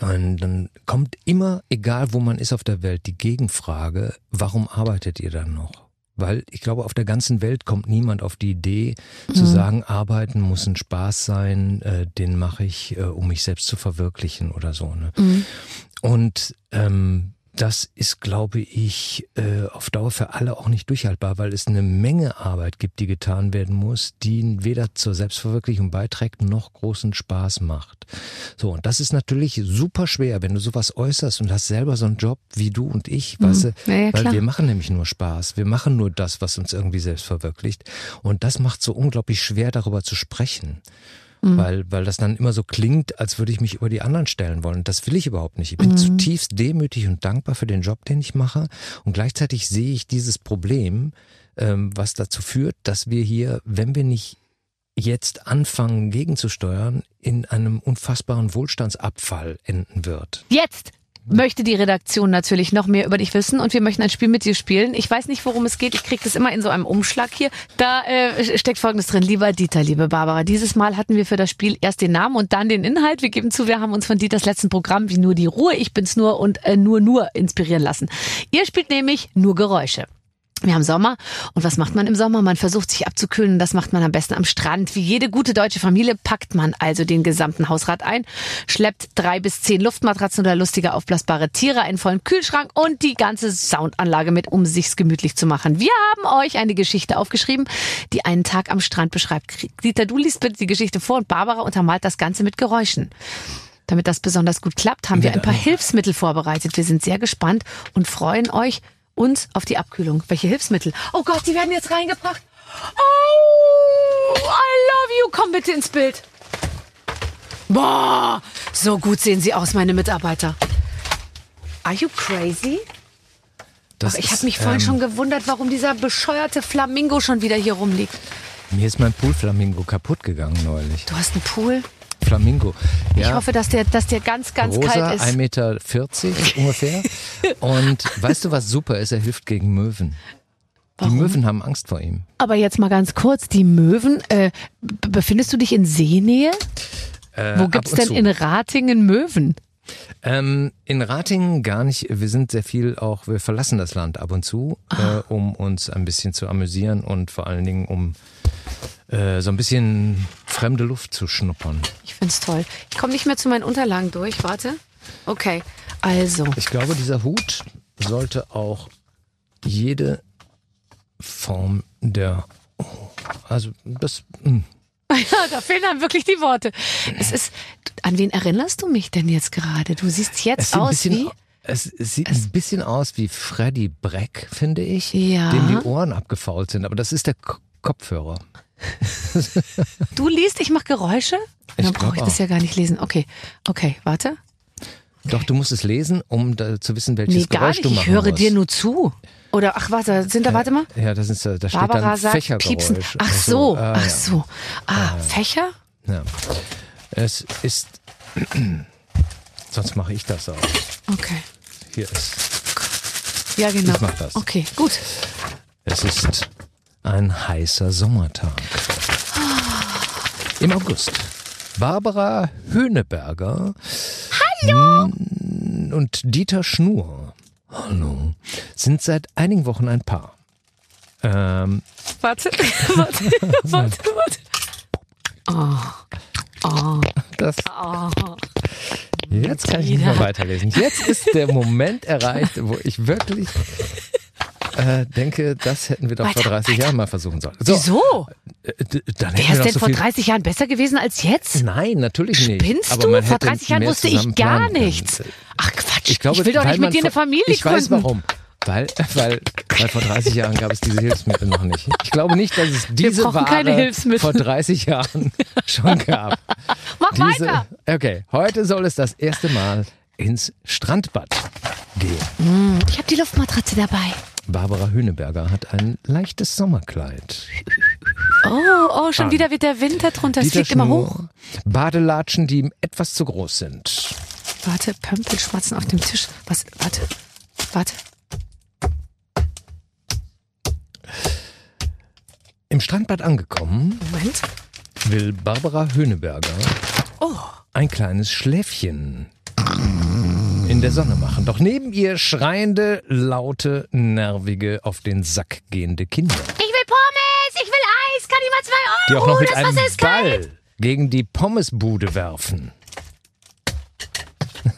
Und dann kommt immer, egal wo man ist auf der Welt, die Gegenfrage, warum arbeitet ihr dann noch? Weil ich glaube, auf der ganzen Welt kommt niemand auf die Idee zu sagen, arbeiten muss ein Spaß sein, äh, den mache ich, äh, um mich selbst zu verwirklichen oder so. Ne? Und ähm, das ist, glaube ich, äh, auf Dauer für alle auch nicht durchhaltbar, weil es eine Menge Arbeit gibt, die getan werden muss, die weder zur Selbstverwirklichung beiträgt noch großen Spaß macht. So, und das ist natürlich super schwer, wenn du sowas äußerst und hast selber so einen Job wie du und ich, weißt du, Ja, ja, weil wir machen nämlich nur Spaß. Wir machen nur das, was uns irgendwie selbst verwirklicht. Und das macht so unglaublich schwer, darüber zu sprechen. Mhm. Weil, weil das dann immer so klingt, als würde ich mich über die anderen stellen wollen. Das will ich überhaupt nicht. Ich bin Mhm. zutiefst demütig und dankbar für den Job, den ich mache. Und gleichzeitig sehe ich dieses Problem, ähm, was dazu führt, dass wir hier, wenn wir nicht jetzt anfangen gegenzusteuern, in einem unfassbaren Wohlstandsabfall enden wird. Jetzt möchte die Redaktion natürlich noch mehr über dich wissen und wir möchten ein Spiel mit dir spielen. Ich weiß nicht, worum es geht. Ich kriege das immer in so einem Umschlag hier. Da äh, steckt Folgendes drin. Lieber Dieter, liebe Barbara, dieses Mal hatten wir für das Spiel erst den Namen und dann den Inhalt. Wir geben zu, wir haben uns von Dieters letzten Programm wie nur die Ruhe, ich bin's nur und äh, nur nur inspirieren lassen. Ihr spielt nämlich nur Geräusche. Wir haben Sommer und was macht man im Sommer? Man versucht sich abzukühlen. Das macht man am besten am Strand. Wie jede gute deutsche Familie packt man also den gesamten Hausrat ein, schleppt drei bis zehn Luftmatratzen oder lustige aufblasbare Tiere, einen vollen Kühlschrank und die ganze Soundanlage mit, um sich's gemütlich zu machen. Wir haben euch eine Geschichte aufgeschrieben, die einen Tag am Strand beschreibt. Dieter, du liest bitte die Geschichte vor und Barbara untermalt das Ganze mit Geräuschen. Damit das besonders gut klappt, haben wir ein paar Hilfsmittel vorbereitet. Wir sind sehr gespannt und freuen euch uns auf die Abkühlung. Welche Hilfsmittel? Oh Gott, die werden jetzt reingebracht. Oh, I love you. Komm bitte ins Bild. Boah, so gut sehen sie aus, meine Mitarbeiter. Are you crazy? Das Aber ich habe mich vorhin ähm, schon gewundert, warum dieser bescheuerte Flamingo schon wieder hier rumliegt. Mir ist mein Poolflamingo kaputt gegangen neulich. Du hast einen Pool. Flamingo. Ja. Ich hoffe, dass der, dass der ganz, ganz Rosa, kalt ist. 1,40 Meter ungefähr. Und weißt du, was super ist? Er hilft gegen Möwen. Die Möwen haben Angst vor ihm. Aber jetzt mal ganz kurz, die Möwen, äh, befindest du dich in Seenähe? Äh, Wo gibt's und denn zu. in Ratingen Möwen? Ähm, in Ratingen gar nicht. Wir sind sehr viel auch, wir verlassen das Land ab und zu, Ah. äh, um uns ein bisschen zu amüsieren und vor allen Dingen um äh, so ein bisschen fremde Luft zu schnuppern. Ich find's toll. Ich komme nicht mehr zu meinen Unterlagen durch. Warte. Okay, also. Ich glaube, dieser Hut sollte auch jede Form der, also das, hm, Ja, da fehlen dann wirklich die Worte. Es ist, an wen erinnerst du mich denn jetzt gerade? Du siehst Es jetzt aus bisschen, wie. es sieht ein bisschen aus wie Freddy Breck, finde ich, Ja. dem die Ohren abgefault sind. Aber das ist der Kopfhörer. Du liest, ich mache Geräusche? Ich Dann brauche ich das ja gar nicht lesen. Okay, okay, warte. Doch, du musst es lesen, um da zu wissen, welches Nee, gar Geräusch nicht. du Ich machen höre musst. dir nur zu. Oder, ach, warte, sind da, warte mal. Ja, das ist, da steht Barbara dann sagt Fächergeräusch. piepsen. Ach so, Ah, ach ja. so. Ah, Fächer? Ja. Es ist. Sonst mache ich das auch. Okay. Hier ist. Ja, genau. Ich mach das. Okay, gut. Es ist ein heißer Sommertag. Im August. Barbara Höhneberger. Hallo! Und Dieter Schnur. Hallo. Sind seit einigen Wochen ein Paar. Ähm, Warte, warte, warte, warte. das. Oh. Jetzt kann ich nicht mehr weiterlesen. Jetzt ist der Moment erreicht, wo ich wirklich äh, denke, das hätten wir doch vor Weiter, 30 Jahren mal versuchen sollen. So, Wieso? äh, Wäre es denn so vor viel 30 Jahren besser gewesen als jetzt? Nein, natürlich nicht. Spinnst Aber du? Vor hätte 30 Jahren wusste ich gar können. nichts. Ach Quatsch, Ich, glaube, will doch nicht mit dir eine vor- Familie Ich weiß gründen. warum. Weil, weil, weil vor 30 Jahren gab es diese Hilfsmittel noch nicht. Ich glaube nicht, dass es diese Ware vor 30 Jahren schon gab. Mach Diese, weiter. okay, heute soll es das erste Mal ins Strandbad gehen. Ich habe die Luftmatratze dabei. Barbara Höhneberger hat ein leichtes Sommerkleid. Oh, oh, schon wieder wird der Wind da drunter. Es fliegt immer hoch. Badelatschen, die ihm etwas zu groß sind. Warte, Pömpelschmatzen auf dem Tisch. Was? Warte. Warte. Im Strandbad angekommen, Moment. will Barbara Höhneberger Oh. ein kleines Schläfchen in der Sonne machen. Doch neben ihr schreiende, laute, nervige, auf den Sack gehende Kinder, Ich will Pommes, ich will Eis, kann ich mal zwei die Euro? auch noch mit das einem Wasser ist kalt. Ball gegen die Pommesbude werfen.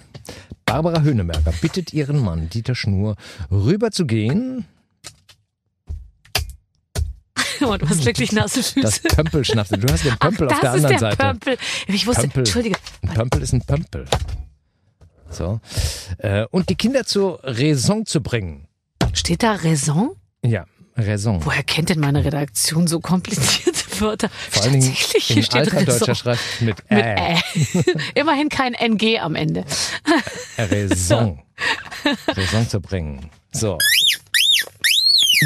Barbara Höhneberger bittet ihren Mann Dieter Schnur rüber zu gehen. Oh, du hast wirklich nasse Füße. Das Pömpel schnappte. Du hast den Pömpel Ach, auf der das anderen ist der Seite. Pömpel. Ich wusste, Pömpel. Entschuldige. Ein Pömpel ist ein Pömpel. So. Äh, Und die Kinder zur Raison zu bringen. Steht da Raison? Ja, Raison. Woher kennt denn meine Redaktion so komplizierte Wörter? Vor allen Dingen Tatsächlich, hier in steht alter Raison. deutscher Schrift mit, Mit Ä. Ä. Immerhin kein NG am Ende. Raison. Raison zu bringen. So.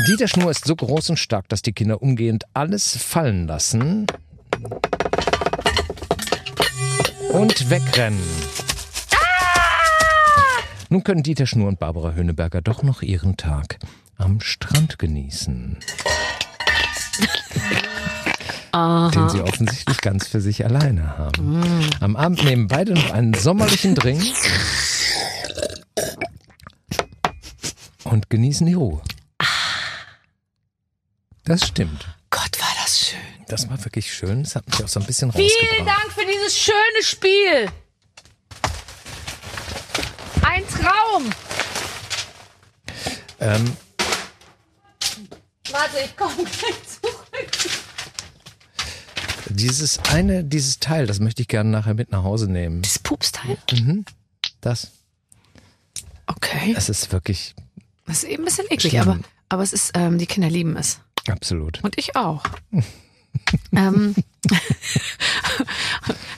Dieter Schnur ist so groß und stark, dass die Kinder umgehend alles fallen lassen und wegrennen. Nun können Dieter Schnur und Barbara Höhneberger doch noch ihren Tag am Strand genießen. Den sie offensichtlich ganz für sich alleine haben. Am Abend nehmen beide noch einen sommerlichen Drink und genießen die Ruhe. Das stimmt. Gott, war das schön. Das war wirklich schön. Das hat mich auch so ein bisschen Vielen rausgebracht. Dank für dieses schöne Spiel. Ein Traum. Ähm, Warte, ich komme gleich zurück. dieses eine, dieses Teil, das möchte ich gerne nachher mit nach Hause nehmen. Das Pupsteil? Das, Okay. das ist wirklich Das ist eben ein bisschen eklig, Schlimm. aber, aber es ist, ähm, die Kinder lieben es. absolut. Und ich auch. ähm.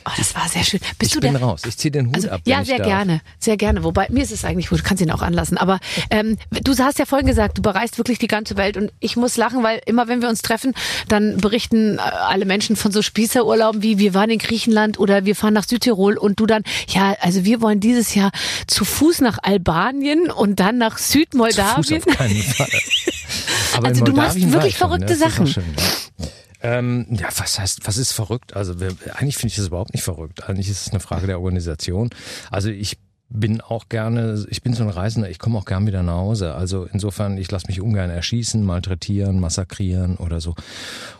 Oh, das war sehr schön. Bist Ich du bin der, raus. Ich ziehe den Hut Also, ab. ja, sehr gerne, sehr gerne. Wobei mir ist es eigentlich gut, du kannst ihn auch anlassen. Aber ähm, du hast ja vorhin gesagt, du bereist wirklich die ganze Welt und ich muss lachen, weil immer wenn wir uns treffen, dann berichten äh, alle Menschen von so Spießerurlauben wie wir waren in Griechenland oder wir fahren nach Südtirol und du dann, ja, also wir wollen dieses Jahr zu Fuß nach Albanien und dann nach Zu Fuß Südmoldawien. auf keinen Fall. Aber Also du machst wirklich ich schon, verrückte ist auch Sachen. Ähm, ja, was heißt, was ist verrückt? Also wir, eigentlich finde ich das überhaupt nicht verrückt. Eigentlich ist es eine Frage der Organisation. Also ich bin auch gerne, ich bin so ein Reisender, ich komme auch gern wieder nach Hause. Also insofern, ich lasse mich ungern erschießen, malträtieren, massakrieren oder so.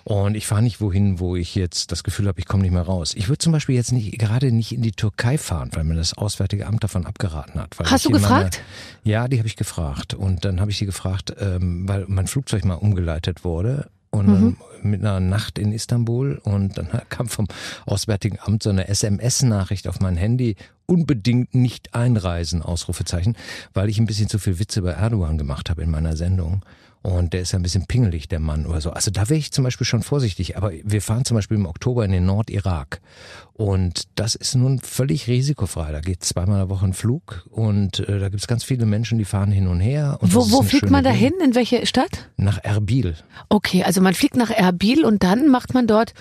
Und ich fahre nicht wohin, wo ich jetzt das Gefühl habe, ich komme nicht mehr raus. Ich würde zum Beispiel jetzt nicht, gerade nicht in die Türkei fahren, weil mir das Auswärtige Amt davon abgeraten hat. Hast du gefragt? ja, die habe ich gefragt. Und dann habe ich sie gefragt, ähm, weil mein Flugzeug mal umgeleitet wurde. Und mhm. mit einer Nacht in Istanbul und dann kam vom Auswärtigen Amt so eine SMS-Nachricht auf mein Handy, unbedingt nicht einreisen, Ausrufezeichen, weil ich ein bisschen zu viel Witze bei Erdogan gemacht habe in meiner Sendung. Und der ist ja ein bisschen pingelig, der Mann oder so. Also da wäre ich zum Beispiel schon vorsichtig. Aber wir fahren zum Beispiel im Oktober in den Nordirak. Und das ist nun völlig risikofrei. Da geht zweimal in der Woche ein Flug und äh, da gibt es ganz viele Menschen, die fahren hin und her. Und wo wo fliegt man da hin? In welche Stadt? Nach Erbil. Okay, also man fliegt nach Erbil und dann macht man dort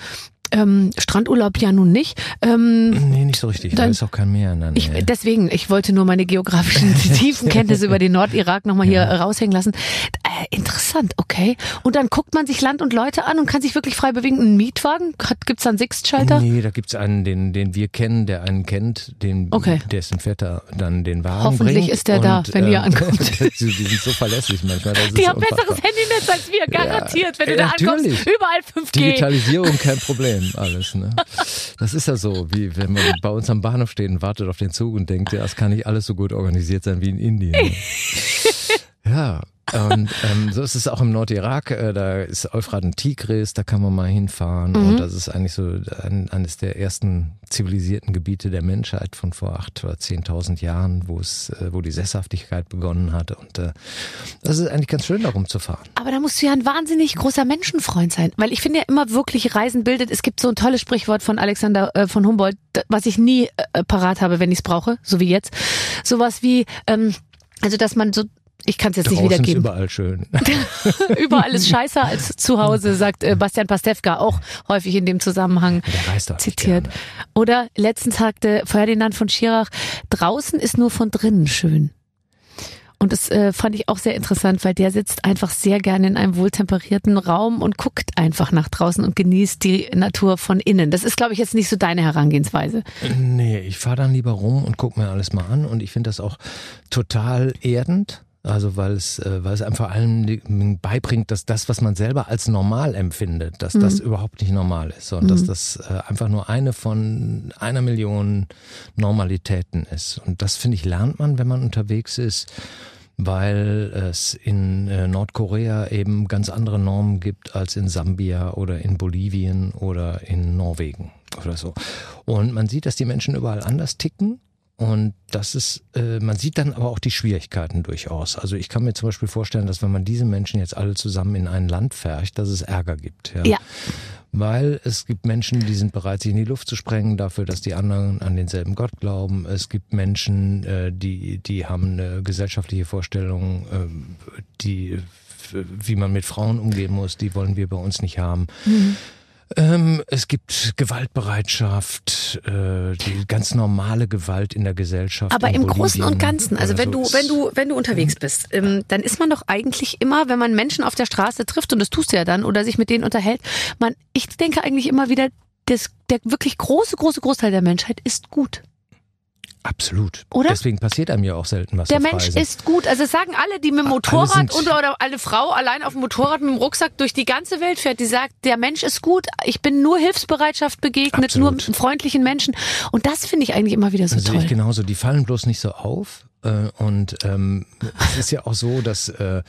ähm, Strandurlaub ja nun nicht. Ähm, nee, nicht so richtig. Dann, da ist auch kein Meer. Nein, ich, deswegen, ich wollte nur meine geografischen Tiefenkenntnisse über den Nordirak nochmal hier ja. raushängen lassen. Äh, interessant, okay. Und dann guckt man sich Land und Leute an und kann sich wirklich frei bewegen. Ein Mietwagen? Gibt es da einen Sixtschalter? Nee, da gibt es einen, den, den wir kennen, der einen kennt, den, okay. dessen Vetter dann den Wagen Hoffentlich bringt. ist der und, da, wenn äh, ihr ankommt. die sind so verlässlich manchmal. die haben besseres Handynetz als wir, garantiert. Ja, wenn du da ankommst, überall 5G. Digitalisierung kein Problem. Problem alles. Ne? Das ist ja so, wie wenn man bei uns am Bahnhof steht und wartet auf den Zug und denkt, ja, das kann nicht alles so gut organisiert sein wie in Indien. Ne? Ja, und ähm, so ist es auch im Nordirak. Äh, da ist Euphrat und Tigris, da kann man mal hinfahren. Mhm. Und das ist eigentlich so ein, eines der ersten zivilisierten Gebiete der Menschheit von vor acht oder zehntausend Jahren, wo es, äh, wo die Sesshaftigkeit begonnen hat. Und äh, das ist eigentlich ganz schön, da rumzufahren. Aber da musst du ja ein wahnsinnig großer Menschenfreund sein, weil ich finde ja immer wirklich Reisen bildet. Es gibt so ein tolles Sprichwort von Alexander äh, von Humboldt, was ich nie äh, parat habe, wenn ich es brauche, so wie jetzt. Sowas wie ähm, also dass man so ich kann es jetzt Draußen nicht wiedergeben. Ist überall schön. überall ist scheißer als zu Hause, sagt äh, Bastian Pastewka auch häufig in dem Zusammenhang zitiert. Oder letztens sagte Ferdinand von Schirach, draußen ist nur von drinnen schön. Und das äh, fand ich auch sehr interessant, weil der sitzt einfach sehr gerne in einem wohltemperierten Raum und guckt einfach nach draußen und genießt die Natur von innen. Das ist, glaube ich, jetzt nicht so deine Herangehensweise. Nee, ich fahre dann lieber rum und gucke mir alles mal an und ich finde das auch total erdend also weil es, äh, weil es einem vor allem beibringt, dass das, was man selber als normal empfindet, dass mhm. das überhaupt nicht normal ist, sondern mhm. dass das äh, einfach nur eine von einer Million Normalitäten ist. Und das finde ich lernt man, wenn man unterwegs ist weil es in äh, Nordkorea eben ganz andere Normen gibt als in Sambia oder in Bolivien oder in Norwegen oder so. Und man sieht, dass die Menschen überall anders ticken und das ist, äh, man sieht dann aber auch die Schwierigkeiten durchaus. Also ich kann mir zum Beispiel vorstellen, dass wenn man diese Menschen jetzt alle zusammen in ein Land färcht, dass es Ärger gibt. Ja. ja. Weil es gibt Menschen, die sind bereit, sich in die Luft zu sprengen, dafür, dass die anderen an denselben Gott glauben. Es gibt Menschen, äh, die, die haben eine gesellschaftliche Vorstellung, äh, die, wie man mit Frauen umgehen muss, die wollen wir bei uns nicht haben. Mhm. Ähm, es gibt Gewaltbereitschaft, äh, die ganz normale Gewalt in der Gesellschaft. Aber im Großen und Ganzen, also wenn so du, wenn du, wenn du unterwegs bist, ähm, dann ist man doch eigentlich immer, wenn man Menschen auf der Straße trifft, und das tust du ja dann, oder sich mit denen unterhält, man, ich denke eigentlich immer wieder, das, der wirklich große, große Großteil der Menschheit ist gut. Absolut. Oder? Deswegen passiert einem ja auch selten was. Der Mensch Reisen. ist gut. Also sagen alle, die mit dem Motorrad oder, oder eine Frau allein auf dem Motorrad mit dem Rucksack durch die ganze Welt fährt, die sagt, der Mensch ist gut. Ich bin nur Hilfsbereitschaft begegnet, Absolut. nur freundlichen Menschen. Und das finde ich eigentlich immer wieder so das toll. Ich genauso. Die fallen bloß nicht so auf. Äh, und ähm, es ist ja auch so, dass, äh,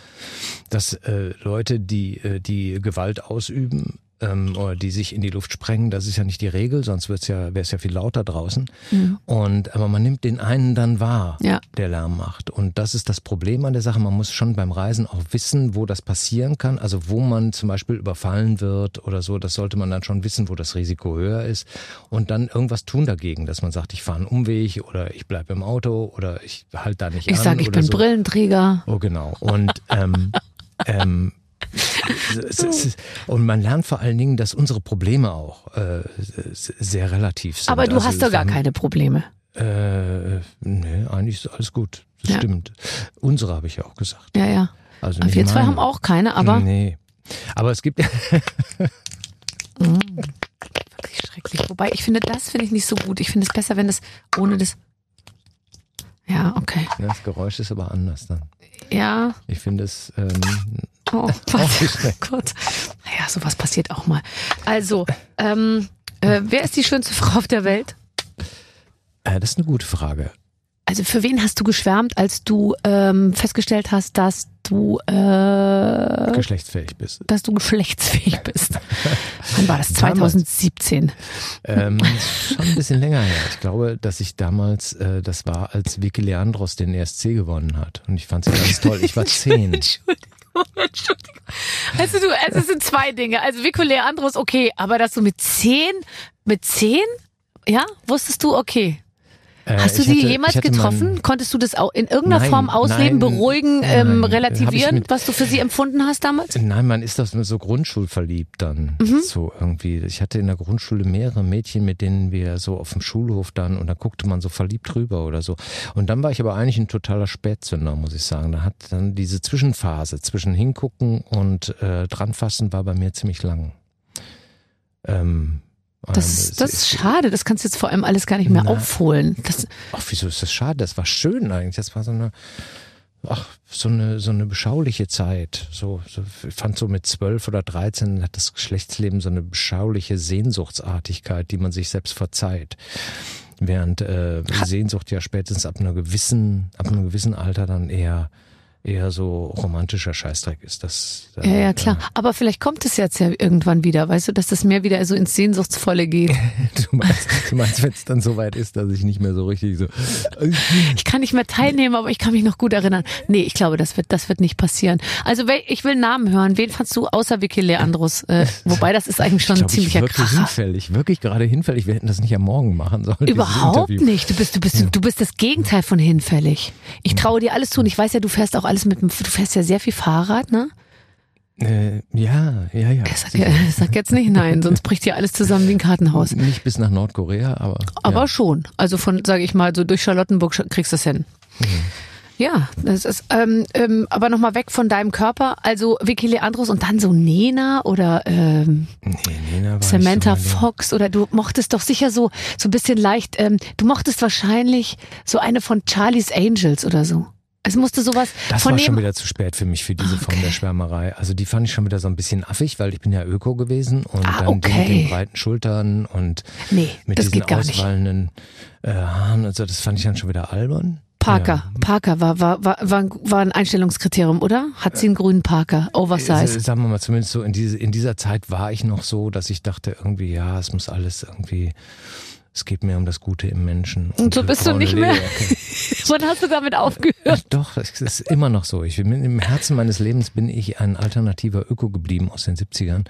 dass äh, Leute, die, äh, die Gewalt ausüben, ähm, oder die sich in die Luft sprengen, das ist ja nicht die Regel, sonst wird's ja, wäre es ja viel lauter draußen. Mhm. Und aber man nimmt den einen dann wahr, ja. der Lärm macht. Und das ist das Problem an der Sache. Man muss schon beim Reisen auch wissen, wo das passieren kann. Also wo man zum Beispiel überfallen wird oder so, das sollte man dann schon wissen, wo das Risiko höher ist. Und dann irgendwas tun dagegen, dass man sagt, ich fahre einen Umweg oder ich bleibe im Auto oder ich halte da nicht ich an. Ich sage, ich bin so. Brillenträger. Oh genau. Und ähm, ähm, und man lernt vor allen Dingen, dass unsere Probleme auch äh, sehr relativ sind. Aber du also hast doch gar keine Probleme. Äh, nee, eigentlich ist alles gut. Das ja. stimmt. Unsere habe ich ja auch gesagt. Ja, ja. Also wir zwei haben auch keine, aber. Nee. Aber es gibt. mm, wirklich schrecklich. Wobei, ich finde, das finde ich nicht so gut. Ich finde es besser, wenn es ohne das. Ja, okay. Das Geräusch ist aber anders dann. Ja. Ich finde es ähm, Oh, was? Gott. Naja, sowas passiert auch mal. Also, ähm, äh, wer ist die schönste Frau auf der Welt? Äh, das ist eine gute Frage. also für wen hast du geschwärmt, als du ähm, festgestellt hast, dass du äh, geschlechtsfähig bist. dass du geschlechtsfähig bist? Wann war das? Damals. 2017. Ähm, schon ein bisschen länger her. Ich glaube, dass ich damals, äh, das war, als Vicky Leandros den ESC gewonnen hat. Und ich fand sie ganz toll. Ich war zehn. Entschuldigung, Entschuldigung. Also du, also es sind zwei Dinge. Also Vico Leandros, okay, aber dass du mit zehn, mit zehn, ja, wusstest du, okay. Äh, Hast du sie hatte- jemals getroffen? Konntest du das auch in irgendeiner Nein, Form ausleben, nein, beruhigen, ähm, relativieren, mit- was du für sie empfunden hast damals? Nein, man ist das so grundschulverliebt dann. Mhm. So irgendwie. Ich hatte in der Grundschule mehrere Mädchen, mit denen wir so auf dem Schulhof dann und da guckte man so verliebt drüber oder so. Und dann war ich aber eigentlich ein totaler Spätzünder, muss ich sagen. Da hat dann diese Zwischenphase zwischen hingucken und äh, dranfassen war bei mir ziemlich lang. Ähm, Das, das ist schade, das kannst du jetzt vor allem alles gar nicht mehr Nein. aufholen. Das, Ach, wieso ist das schade? Das war schön eigentlich. Das war so eine, ach, so eine, so eine beschauliche Zeit. So, so, ich fand so mit zwölf oder dreizehn hat das Geschlechtsleben so eine beschauliche Sehnsuchtsartigkeit, die man sich selbst verzeiht. Während äh, Sehnsucht ja spätestens ab einer gewissen, ab einem gewissen Alter dann eher eher so romantischer Scheißdreck ist. Das, ja, ja, klar. Aber vielleicht kommt es jetzt ja irgendwann wieder, weißt du, dass das mehr wieder so ins Sehnsuchtsvolle geht. Du meinst, du meinst wenn es dann so weit ist, dass ich nicht mehr so richtig so. Ich kann nicht mehr teilnehmen, aber ich kann mich noch gut erinnern. Nee, ich glaube, das wird, das wird nicht passieren. Also ich will Namen hören. Wen fandst du außer Vicky Leandros? Äh, wobei das ist eigentlich schon Ich ein glaube, ich Kracher. hinfällig, wirklich gerade hinfällig. Wir hätten das nicht am Morgen machen sollen. Überhaupt nicht. Du bist, du bist, du bist das Gegenteil von hinfällig. Ich traue dir alles zu und ich weiß ja, du fährst auch alles mit dem, du fährst ja sehr viel Fahrrad, ne? Äh, ja, ja, ja. Sag, sag jetzt nicht nein, sonst bricht hier alles zusammen wie ein Kartenhaus. Nicht bis nach Nordkorea, aber. Aber ja. schon. Also von, sage ich mal, so durch Charlottenburg kriegst du es hin. Ja, das ist, ähm, ähm, aber nochmal weg von deinem Körper. Also Vicky Leandros und dann so Nena oder ähm, Nee, Nena Samantha so. Fox oder du mochtest doch sicher so so ein bisschen leicht. Ähm, du mochtest wahrscheinlich so eine von Charlie's Angels oder so. Es musste sowas Das von war schon wieder zu spät für mich, für diese Form Okay. der Schwärmerei. Also die fand ich schon wieder so ein bisschen affig, weil ich bin ja Öko gewesen und Ah, dann die mit okay. den breiten Schultern und nee, mit diesen auswallenden äh, Haaren und so, das fand ich dann schon wieder albern. Parker, Ja. Parker war, war, war, war, ein- Einstellungskriterium, oder? Hat sie einen grünen Parker, Oversize? sagen wir mal, zumindest so in, diese, in dieser Zeit war ich noch so, dass ich dachte irgendwie, ja, es muss alles irgendwie, es geht mehr um das Gute im Menschen. Und so bist du nicht mehr? Wann hast du damit aufgehört? Doch, es ist immer noch so. Ich im Herzen meines Lebens bin ich ein alternativer Öko geblieben aus den 70ern.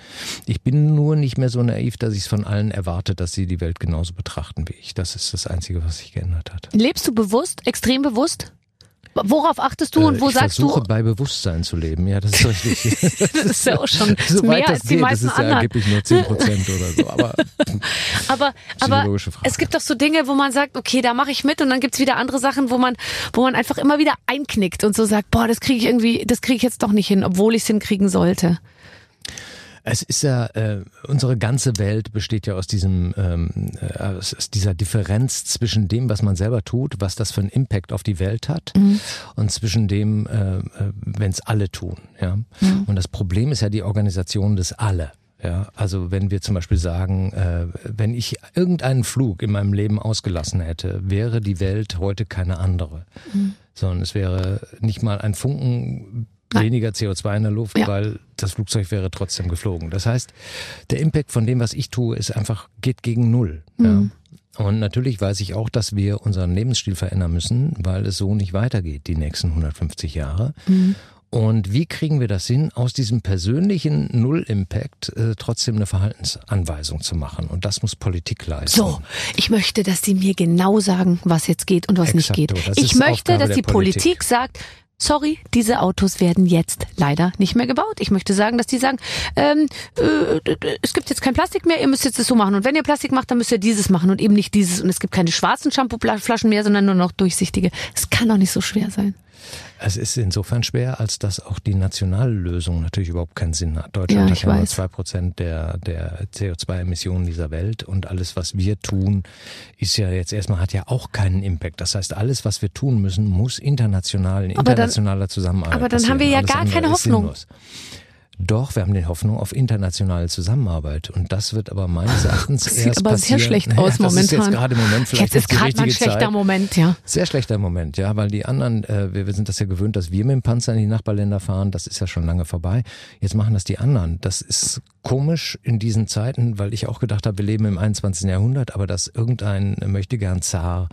Ich bin nur nicht mehr so naiv, dass ich es von allen erwarte, dass sie die Welt genauso betrachten wie ich. Das ist das Einzige, was sich geändert hat. Lebst du bewusst, extrem bewusst? Worauf achtest du und Äh, wo ich sagst versuche du? bei Bewusstsein zu leben. Ja, das ist richtig. Das ist ja auch schon Soweit mehr als die geht, meisten das ist ja anderen. angeblich nur 10 Prozent oder so. Aber Aber, aber es gibt doch so Dinge, wo man sagt, okay, da mache ich mit und dann gibt's wieder andere Sachen, wo man, wo man einfach immer wieder einknickt und so sagt, boah, das kriege ich irgendwie, das kriege ich jetzt doch nicht hin, obwohl ich es hinkriegen sollte. Es ist ja, äh, unsere ganze Welt besteht ja aus diesem, ähm, äh, aus, aus dieser Differenz zwischen dem, was man selber tut, was das für einen Impact auf die Welt hat, und zwischen dem, äh, wenn es alle tun. Ja? Und das Problem ist ja die Organisation des Alle. Ja, also wenn wir zum Beispiel sagen, äh, wenn ich irgendeinen Flug in meinem Leben ausgelassen hätte, wäre die Welt heute keine andere, sondern es wäre nicht mal ein Funken Nein. weniger CO2 in der Luft, Ja. weil das Flugzeug wäre trotzdem geflogen. Das heißt, der Impact von dem, was ich tue, ist einfach, geht gegen Null. Mhm. Ja. Und natürlich weiß ich auch, dass wir unseren Lebensstil verändern müssen, weil es so nicht weitergeht die nächsten 150 Jahre. Mhm. Und wie kriegen wir das hin, aus diesem persönlichen Null-Impact äh, trotzdem eine Verhaltensanweisung zu machen? Und das muss Politik leisten. So, ich möchte, dass die mir genau sagen, was jetzt geht und was nicht Exakto, geht. Ich möchte, Aufgabe dass die Politik. Politik sagt, sorry, diese Autos werden jetzt leider nicht mehr gebaut. Ich möchte sagen, dass die sagen, ähm, äh, es gibt jetzt kein Plastik mehr, ihr müsst jetzt das so machen. Und wenn ihr Plastik macht, dann müsst ihr dieses machen und eben nicht dieses. Und es gibt keine schwarzen Shampooflaschen mehr, sondern nur noch durchsichtige. Es kann doch nicht so schwer sein. Es ist insofern schwer, als dass auch die nationale Lösung natürlich überhaupt keinen Sinn hat. Deutschland Ja, hat ja nur zwei Prozent der, der CO2-Emissionen dieser Welt und alles, was wir tun, ist ja jetzt erstmal, hat ja auch keinen Impact. Das heißt, alles, was wir tun müssen, muss international, in internationaler Zusammenarbeit aber dann haben wir ja gar keine Hoffnung. sinnlos. Doch, wir haben die Hoffnung auf internationale Zusammenarbeit. Und das wird aber meines Erachtens Das erst sieht aber passieren. sehr schlecht Naja, aus das momentan. Ist jetzt gerade im Moment vielleicht Jetzt ist gerade mal ein schlechter Zeit. Moment, ja. Sehr schlechter Moment, ja, weil die anderen, äh, wir, wir sind das ja gewöhnt, dass wir mit dem Panzer in die Nachbarländer fahren, das ist ja schon lange vorbei. Jetzt machen das die anderen. Das ist komisch in diesen Zeiten, weil ich auch gedacht habe, wir leben im 21. Jahrhundert, aber dass irgendein möchtegern Zar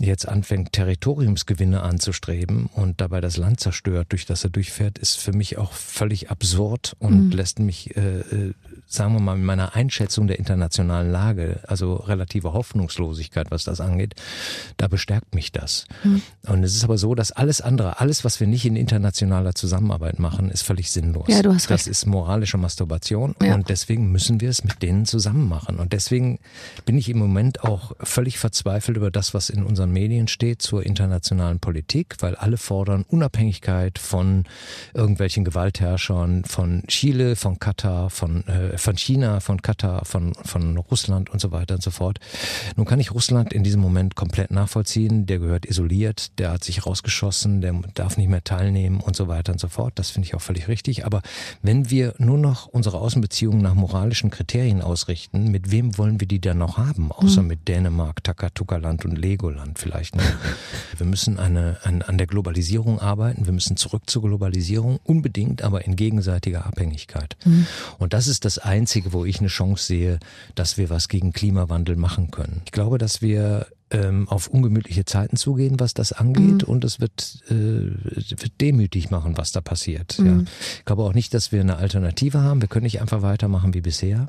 jetzt anfängt, Territoriumsgewinne anzustreben und dabei das Land zerstört, durch das er durchfährt, ist für mich auch völlig absurd und lässt mich, äh, äh, sagen wir mal, in meiner Einschätzung der internationalen Lage, also relative Hoffnungslosigkeit, was das angeht, da bestärkt mich das. Und es ist aber so, dass alles andere, alles, was wir nicht in internationaler Zusammenarbeit machen, ist völlig sinnlos. Ja, du hast das recht. ist moralische Masturbation Ja. und deswegen müssen wir es mit denen zusammen machen. Und deswegen bin ich im Moment auch völlig verzweifelt über das, was in unseren Medien steht zur internationalen Politik, weil alle fordern Unabhängigkeit von irgendwelchen Gewaltherrschern, von Chile, von Katar, von, äh, von China, von Katar, von, von Russland und so weiter und so fort. Nun kann ich Russland in diesem Moment komplett nachvollziehen. Der gehört isoliert, der hat sich rausgeschossen, der darf nicht mehr teilnehmen und so weiter und so fort. Das finde ich auch völlig richtig. Aber wenn wir nur noch unsere Außenbeziehungen nach moralischen Kriterien ausrichten, mit wem wollen wir die dann noch haben? Außer mit Dänemark, Takatuka-Land und Legoland vielleicht. Ne? Wir müssen eine, an, an der Globalisierung arbeiten. Wir müssen zurück zur Globalisierung, unbedingt, aber in gegenseitiger Abhängigkeit. Und das ist das Einzige, wo ich eine Chance sehe, dass wir was gegen Klimawandel machen können. Ich glaube, dass wir ähm, auf ungemütliche Zeiten zugehen, was das angeht, und es wird, äh, wird demütig machen, was da passiert. Ja. Ich glaube auch nicht, dass wir eine Alternative haben. Wir können nicht einfach weitermachen wie bisher.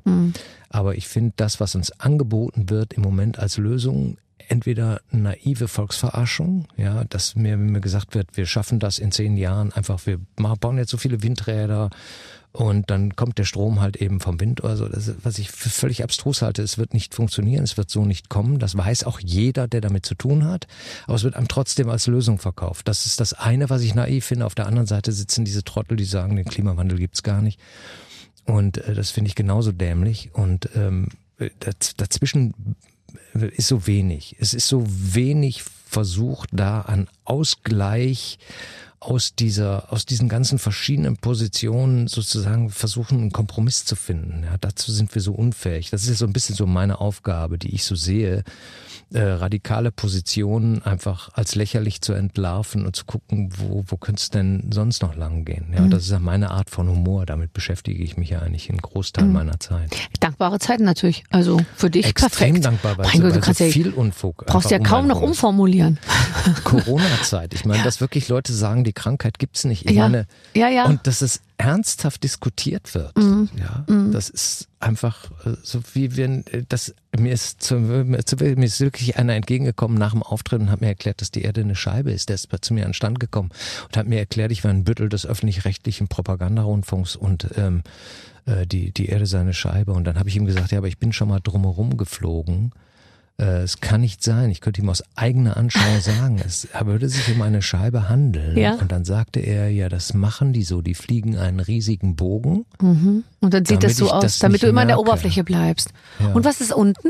Aber ich finde, das, was uns angeboten wird im Moment als Lösung, entweder naive Volksverarschung, ja, dass mir, mir gesagt wird, wir schaffen das in zehn Jahren, einfach, wir bauen jetzt so viele Windräder und dann kommt der Strom halt eben vom Wind oder so. Das, was ich für völlig abstrus halte, es wird nicht funktionieren, es wird so nicht kommen. Das weiß auch jeder, der damit zu tun hat. Aber es wird einem trotzdem als Lösung verkauft. Das ist das eine, was ich naiv finde. Auf der anderen Seite sitzen diese Trottel, die sagen, den Klimawandel gibt's gar nicht. Und äh, das finde ich genauso dämlich. Und ähm, daz dazwischen ist so wenig. Es ist so wenig versucht, da an Ausgleich aus dieser, aus diesen ganzen verschiedenen Positionen sozusagen versuchen, einen Kompromiss zu finden. Ja, dazu sind wir so unfähig. Das ist so ein bisschen so meine Aufgabe, die ich so sehe, äh, radikale Positionen einfach als lächerlich zu entlarven und zu gucken, wo, wo könnte es denn sonst noch lang gehen. Ja, das ist ja meine Art von Humor. Damit beschäftige ich mich ja eigentlich einen Großteil meiner Zeit. Dankbare Zeiten natürlich. Also für dich Extrem perfekt. dankbar, weil, mein so, Gott, du kannst so ja, viel Unfug brauchst ja um kaum noch umformulieren. Corona-Zeit. Ich meine, dass wirklich Leute sagen, die Krankheit gibt's nicht. Ich Ja. meine, Ja, ja. und dass es ernsthaft diskutiert wird. Ja, das ist einfach äh, so wie wenn äh, das mir ist zu, mir zu- mir ist wirklich einer entgegengekommen nach dem Auftritt und hat mir erklärt, dass die Erde eine Scheibe ist. Der ist zu mir an den Stand gekommen und hat mir erklärt, ich war ein Büttel des öffentlich-rechtlichen Propagandarundfunks und ähm, äh, die die Erde sei eine Scheibe. Und dann habe ich ihm gesagt, ja, aber ich bin schon mal drumherum geflogen. Äh, Es kann nicht sein. Ich könnte ihm aus eigener Anschauung sagen, es würde sich um eine Scheibe handeln. Ja. Und dann sagte er, ja, das machen die so. Die fliegen einen riesigen Bogen. Und dann sieht das so aus, das damit du immer an der merke. Oberfläche bleibst. Ja. Und was ist unten?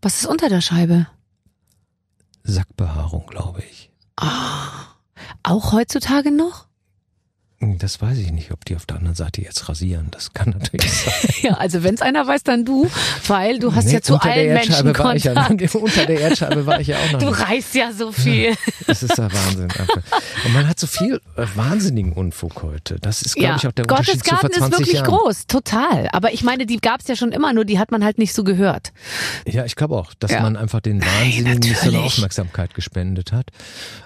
Was ist unter der Scheibe? Sackbehaarung, glaube ich. Auch heutzutage noch? Hm, Das weiß ich nicht, ob die auf der anderen Seite jetzt rasieren. Das kann natürlich sein. Ja, also wenn es einer weiß, dann du, weil du hast Nee, ja zu allen Menschen ich ja, Kontakt. Unter der Erdscheibe war ich ja auch noch Du nicht. reißt ja so viel. Das ist der Wahnsinn. Einfach. Und man hat so viel äh, wahnsinnigen Unfug heute. Das ist, glaube ja, ich, auch der Gottes Unterschied zu vor Garten 20 ist wirklich Jahren. groß, total. Aber ich meine, die gab es ja schon immer, nur die hat man halt nicht so gehört. Ja, ich glaube auch, dass Ja. man einfach den Wahnsinnigen nicht so eine. Aufmerksamkeit gespendet hat.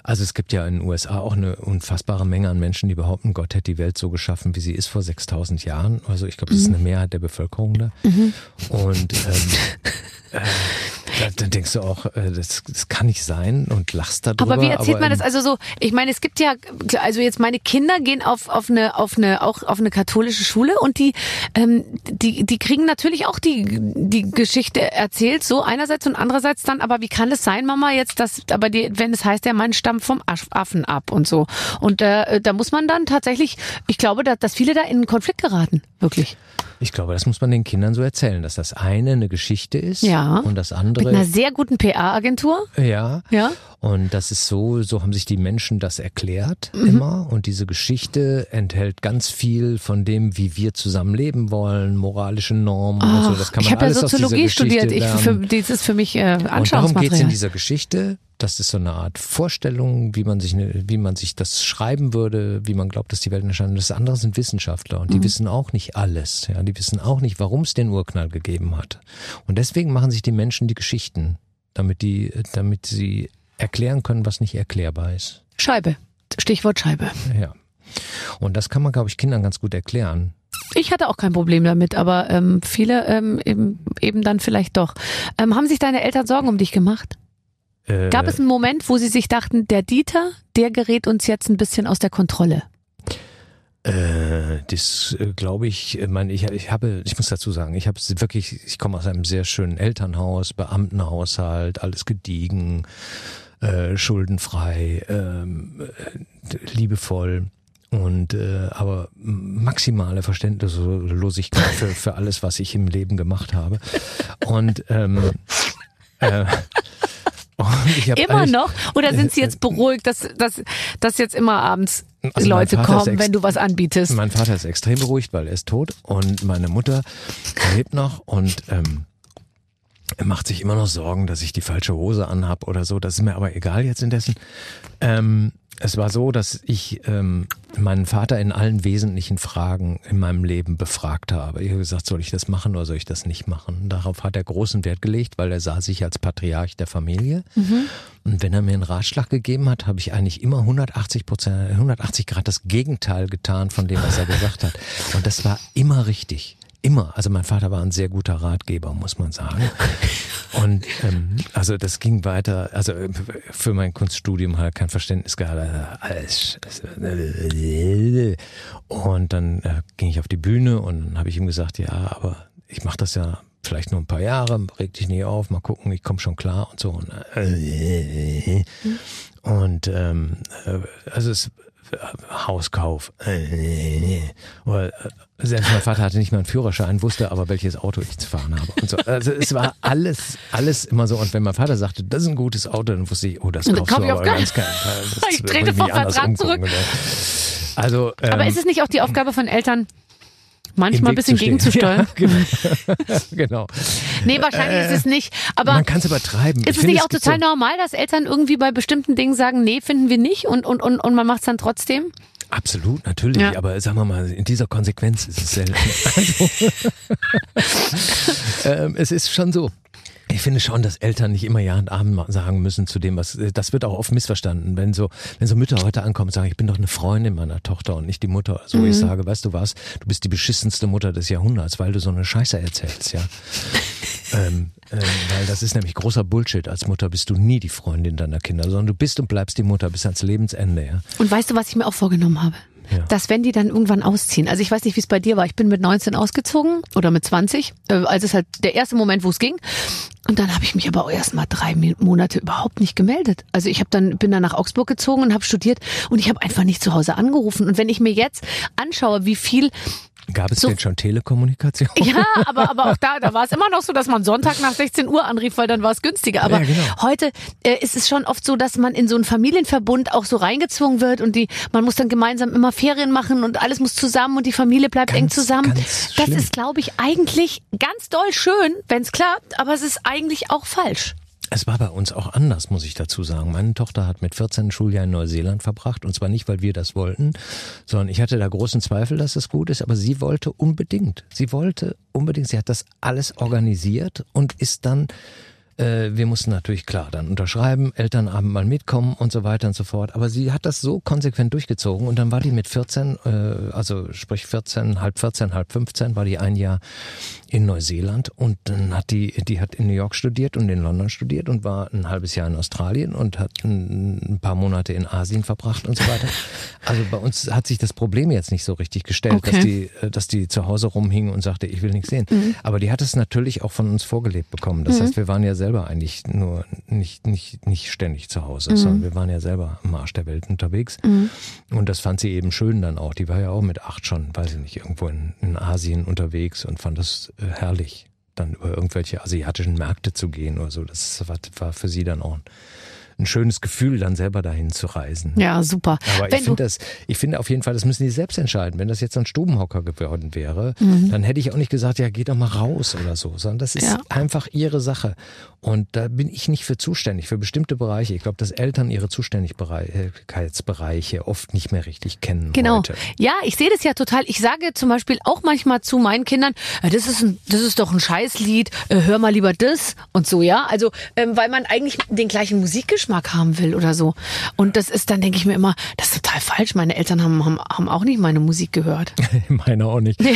Also es gibt ja in den USA auch eine unfassbare Menge an Menschen, die behaupten, Gott hätte die Welt so geschaffen, wie sie ist vor 6000 Jahren. Also ich glaube, das Mhm. ist eine Mehrheit der Bevölkerung da. Und ähm, äh, da, dann denkst du auch, äh, das, das kann nicht sein und lachst darüber. Aber wie erzählt man im- das? Also so, ich meine, es gibt ja, also jetzt meine Kinder gehen auf, auf eine, auf eine, auch auf eine katholische Schule und die, ähm, die, die kriegen natürlich auch die, die Geschichte erzählt, so einerseits und andererseits dann, aber wie kann es sein, Mama, jetzt, dass, aber die, wenn es heißt, der Mann stammt vom Aff- Affen ab und so. Und äh, da muss man dann tatsächlich, ich glaube, da, dass viele da in einen Konflikt geraten. Wirklich. Ich glaube, das muss man den Kindern so erzählen, dass das eine eine Geschichte ist Ja. und das Mit andere einer sehr guten PR-Agentur. ja. Ja. Und das ist so, so haben sich die Menschen das erklärt Mhm. immer. Und diese Geschichte enthält ganz viel von dem, wie wir zusammen leben wollen, moralische Normen und so. Das kann man ich habe ja Soziologie studiert. Ich, für, das ist für mich äh, Und darum geht es in Anschauungsmaterial. dieser Geschichte. Das ist so eine Art Vorstellung, wie man sich, ne- wie man sich das schreiben würde, wie man glaubt, dass die Welt entstanden ist. Das andere sind Wissenschaftler Mhm. und die wissen auch nicht alles. Ja, die wissen auch nicht, warum es den Urknall gegeben hat. Und deswegen machen sich die Menschen die Geschichten, damit die, damit sie erklären können, was nicht erklärbar ist. Scheibe. Stichwort Scheibe. Ja. Und das kann man, glaube ich, Kindern ganz gut erklären. Ich hatte auch kein Problem damit, aber ähm, viele ähm, eben, eben dann vielleicht doch. Ähm, haben sich deine Eltern Sorgen um dich gemacht? Äh, Gab es einen Moment, wo sie sich dachten, der Dieter, der gerät uns jetzt ein bisschen aus der Kontrolle? Äh, das äh, glaube ich, ich meine, ich, ich habe, ich muss dazu sagen, ich habe wirklich, ich komme aus einem sehr schönen Elternhaus, Beamtenhaushalt, alles gediegen, äh, schuldenfrei, ähm, äh, liebevoll und äh, aber maximale Verständnislosigkeit für, für alles, was ich im Leben gemacht habe. Und ähm, äh, Immer noch? Oder sind sie jetzt beruhigt, dass, dass, dass jetzt immer abends Also Leute kommen, wenn du was anbietest? Mein Vater ist extrem beruhigt, weil er ist tot und meine Mutter lebt noch und ähm, macht sich immer noch Sorgen, dass ich die falsche Hose anhab oder so. Das ist mir aber egal jetzt indessen. Ähm, es war so, dass ich ähm, meinen Vater in allen wesentlichen Fragen in meinem Leben befragt habe. Ich habe gesagt, soll ich das machen oder soll ich das nicht machen? Darauf hat er großen Wert gelegt, weil er sah sich als Patriarch der Familie. Und wenn er mir einen Ratschlag gegeben hat, habe ich eigentlich immer 180 Prozent, 180 Grad das Gegenteil getan von dem, was er gesagt hat. Und das war immer richtig. Immer. Also mein Vater war ein sehr guter Ratgeber, muss man sagen. Und ähm, also das ging weiter. Also äh, für mein Kunststudium halt kein Verständnis gehabt. Also, alles. Und dann äh, ging ich auf die Bühne und dann habe ich ihm gesagt, ja, aber ich mache das ja vielleicht nur ein paar Jahre, reg dich nicht auf, mal gucken, ich komme schon klar und so. Und, äh, und ähm, äh, also es Hauskauf. Oder, äh, Selbst mein Vater hatte nicht mal einen Führerschein, wusste aber, welches Auto ich zu fahren habe. Und so. Also es war alles, alles immer so. Und wenn mein Vater sagte, das ist ein gutes Auto, dann wusste ich, oh, das kaufst kauf du aber ganz keinen Fall. Ich trete vom Vertrag zurück. Also, ähm, Aber ist es nicht auch die Aufgabe von Eltern, manchmal ein bisschen gegenzusteuern? Ja, genau. genau. Nee, wahrscheinlich ist es nicht. Aber Man kann es übertreiben. Ich ist es nicht auch total so, normal, dass Eltern irgendwie bei bestimmten Dingen sagen, nee, finden wir nicht und, und, und, und man macht es dann trotzdem? Absolut, natürlich. Ja. Aber sagen wir mal, in dieser Konsequenz ist es selten. Also, ähm, es ist schon so. Ich finde schon, dass Eltern nicht immer Ja und Amen sagen müssen zu dem, was, das wird auch oft missverstanden. Wenn so, wenn so Mütter heute ankommen und sagen, ich bin doch eine Freundin meiner Tochter und nicht die Mutter. So ich sage, weißt du was, du bist die beschissenste Mutter des Jahrhunderts, weil du so eine Scheiße erzählst, ja. ähm, ähm, weil das ist nämlich großer Bullshit. Als Mutter bist du nie die Freundin deiner Kinder, sondern du bist und bleibst die Mutter bis ans Lebensende, ja. Und weißt du, was ich mir auch vorgenommen habe? Ja. Dass wenn die dann irgendwann ausziehen, also ich weiß nicht, wie es bei dir war, ich bin mit 19 ausgezogen oder mit 20, äh, also es halt der erste Moment, wo es ging. Und dann habe ich mich aber erst mal drei Monate überhaupt nicht gemeldet. Also ich habe dann bin dann nach Augsburg gezogen und habe studiert und ich habe einfach nicht zu Hause angerufen. Und wenn ich mir jetzt anschaue, wie viel Gab es So- denn schon Telekommunikation? ja, aber, aber auch da, da war es immer noch so, dass man Sonntag nach 16 Uhr anrief, weil dann war es günstiger. Aber Ja, genau. heute äh, ist es schon oft so, dass man in so einen Familienverbund auch so reingezwungen wird und die, man muss dann gemeinsam immer Ferien machen und alles muss zusammen und die Familie bleibt Ganz, eng zusammen. Das schlimm. ist, glaube ich, eigentlich ganz doll schön, wenn es klappt, aber es ist eigentlich auch falsch. Es war bei uns auch anders, muss ich dazu sagen. Meine Tochter hat mit 14 ein Schuljahr in Neuseeland verbracht und zwar nicht, weil wir das wollten, sondern ich hatte da großen Zweifel, dass es gut ist, aber sie wollte unbedingt. Sie wollte unbedingt, sie hat das alles organisiert und ist dann äh, wir mussten natürlich klar dann unterschreiben, Elternabend mal mitkommen und so weiter und so fort. Aber sie hat das so konsequent durchgezogen und dann war die mit 14, äh, also sprich 14, halb 14, halb 15, war die ein Jahr in Neuseeland und dann hat die, die hat in New York studiert und in London studiert und war ein halbes Jahr in Australien und hat ein, paar Monate in Asien verbracht und so weiter. Also bei uns hat sich das Problem jetzt nicht so richtig gestellt, Okay. dass die, äh, dass die zu Hause rumhing und sagte, ich will nichts sehen. Aber die hat es natürlich auch von uns vorgelebt bekommen. Das heißt, wir waren ja selber eigentlich nur nicht, nicht, nicht ständig zu Hause, sondern wir waren ja selber am Arsch der Welt unterwegs. Und das fand sie eben schön dann auch. Die war ja auch mit acht schon, weiß ich nicht, irgendwo in, in Asien unterwegs und fand das herrlich, dann über irgendwelche asiatischen Märkte zu gehen oder so. Das war, für sie dann auch ein, schönes Gefühl, dann selber dahin zu reisen. Ja, super. Aber Wenn ich finde das, ich finde auf jeden Fall, das müssen die selbst entscheiden. Wenn das jetzt ein Stubenhocker geworden wäre, Mhm. dann hätte ich auch nicht gesagt, ja, geh doch mal raus oder so, sondern das ist Ja. einfach ihre Sache. Und da bin ich nicht für zuständig, für bestimmte Bereiche. Ich glaube, dass Eltern ihre Zuständigkeitsbereiche oft nicht mehr richtig kennen Genau. heute. Ja, ich sehe das ja total. Ich sage zum Beispiel auch manchmal zu meinen Kindern, äh, das ist ein, das ist doch ein Scheißlied, äh, hör mal lieber das und so, ja. Also, ähm, weil man eigentlich den gleichen Musikgeschmack haben will oder so. Und das ist dann, denke ich mir immer, das ist total falsch. Meine Eltern haben, haben, haben auch nicht meine Musik gehört. Meine auch nicht.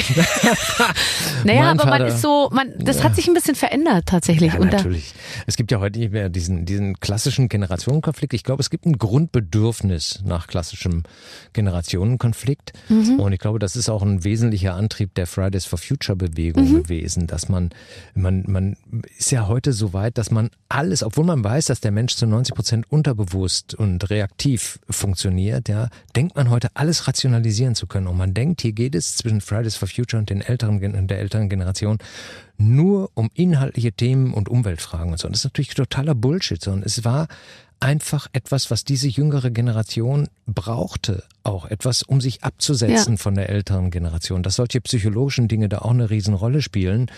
Naja, Mein aber man Vater- ist so, man, das hat sich ein bisschen verändert tatsächlich. Ja, Und da- natürlich. Es gibt ja heute nicht mehr diesen, diesen klassischen Generationenkonflikt. Ich glaube, es gibt ein Grundbedürfnis nach klassischem Generationenkonflikt. Mhm. Und ich glaube, das ist auch ein wesentlicher Antrieb der Fridays for Future Bewegung Mhm. gewesen, dass man, man, man ist ja heute so weit, dass man alles, obwohl man weiß, dass der Mensch zu 90 Prozent unterbewusst und reaktiv funktioniert, ja, denkt man heute alles rationalisieren zu können. Und man denkt, hier geht es zwischen Fridays for Future und den älteren, der älteren Generation nur um inhaltliche Themen und Umweltfragen und so. Und das ist natürlich totaler Bullshit, sondern es war einfach etwas, was diese jüngere Generation brauchte, auch etwas, um sich abzusetzen Ja. von der älteren Generation. Dass solche psychologischen Dinge da auch eine Riesenrolle spielen.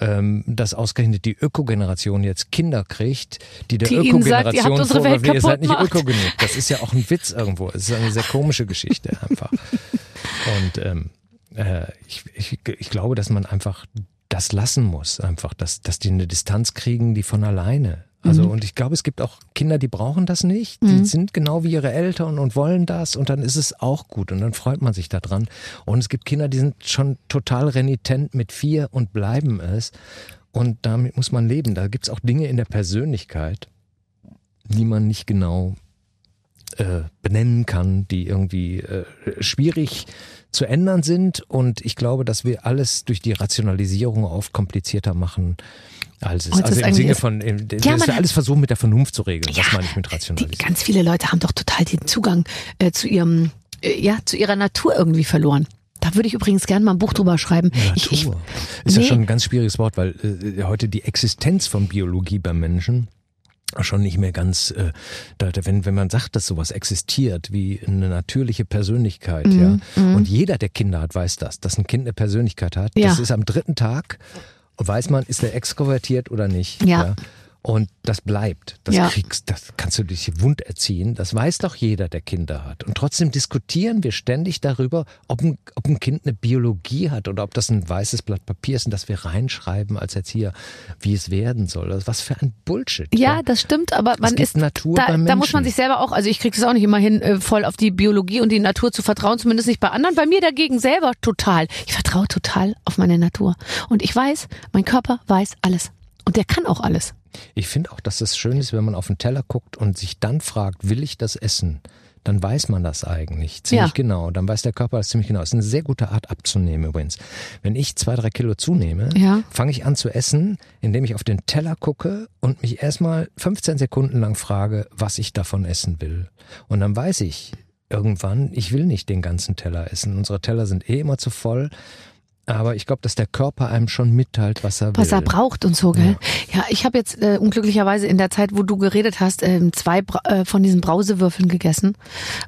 Ähm, dass ausgerechnet die Ökogeneration jetzt Kinder kriegt, die der Die ihnen sagt, ihr Ökogeneration vorwirft, seid nicht gemacht. öko genug. Das ist ja auch ein Witz irgendwo. Es ist eine sehr komische Geschichte einfach. Und ähm, äh, ich, ich, ich glaube, dass man einfach das lassen muss, einfach, dass, dass die eine Distanz kriegen, die von alleine. Also, und ich glaube, es gibt auch Kinder, die brauchen das nicht. Die sind genau wie ihre Eltern und wollen das und dann ist es auch gut und dann freut man sich daran. Und es gibt Kinder, die sind schon total renitent mit vier und bleiben es. Und damit muss man leben. Da gibt's auch Dinge in der Persönlichkeit, die man nicht genau äh, benennen kann, die irgendwie äh, schwierig zu ändern sind. Und ich glaube, dass wir alles durch die Rationalisierung oft komplizierter machen, als es es Also im Sinne ist. von, im, Ja, dass wir alles versuchen mit der Vernunft zu regeln. Ja, das meine ich mit die, Rationalisierung. ganz viele Leute haben doch total den Zugang äh, zu ihrem, äh, ja, zu ihrer Natur irgendwie verloren. Da würde ich übrigens gerne mal ein Buch drüber schreiben. Ich, ich, Natur. ist nee. ja schon ein ganz schwieriges Wort, weil äh, heute die Existenz von Biologie beim Menschen schon nicht mehr ganz, äh, da, wenn, wenn man sagt, dass sowas existiert, wie eine natürliche Persönlichkeit, Mhm, ja. Und jeder, der Kinder hat, weiß das, dass ein Kind eine Persönlichkeit hat. Ja. Das ist am dritten Tag, weiß man, ist er extrovertiert oder nicht. Ja. Und das bleibt. Das Ja. kriegst, das kannst du dich wund erziehen. Das weiß doch jeder, der Kinder hat. Und trotzdem diskutieren wir ständig darüber, ob ein, ob ein Kind eine Biologie hat oder ob das ein weißes Blatt Papier ist und dass wir reinschreiben als Erzieher, wie es werden soll. Also was für ein Bullshit. Ja, das stimmt, aber man ist Natur da, da muss man sich selber auch, also ich kriege das auch nicht immer hin, äh, voll auf die Biologie und die Natur zu vertrauen, zumindest nicht bei anderen. Bei mir dagegen selber total. Ich vertraue total auf meine Natur und ich weiß, mein Körper weiß alles und der kann auch alles. Ich finde auch, dass es schön ist, wenn man auf den Teller guckt und sich dann fragt, will ich das essen? Dann weiß man das eigentlich ziemlich Ja. genau. Dann weiß der Körper das ziemlich genau. Das ist eine sehr gute Art abzunehmen übrigens. Wenn ich zwei, drei Kilo zunehme, Ja. fange ich an zu essen, indem ich auf den Teller gucke und mich erstmal 15 Sekunden lang frage, was ich davon essen will. Und dann weiß ich irgendwann, ich will nicht den ganzen Teller essen. Unsere Teller sind eh immer zu voll. Aber ich glaube, dass der Körper einem schon mitteilt, was er will. was er braucht und so, gell? Ja, ich habe jetzt äh, unglücklicherweise in der Zeit, wo du geredet hast, ähm, zwei Bra äh, von diesen Brausewürfeln gegessen.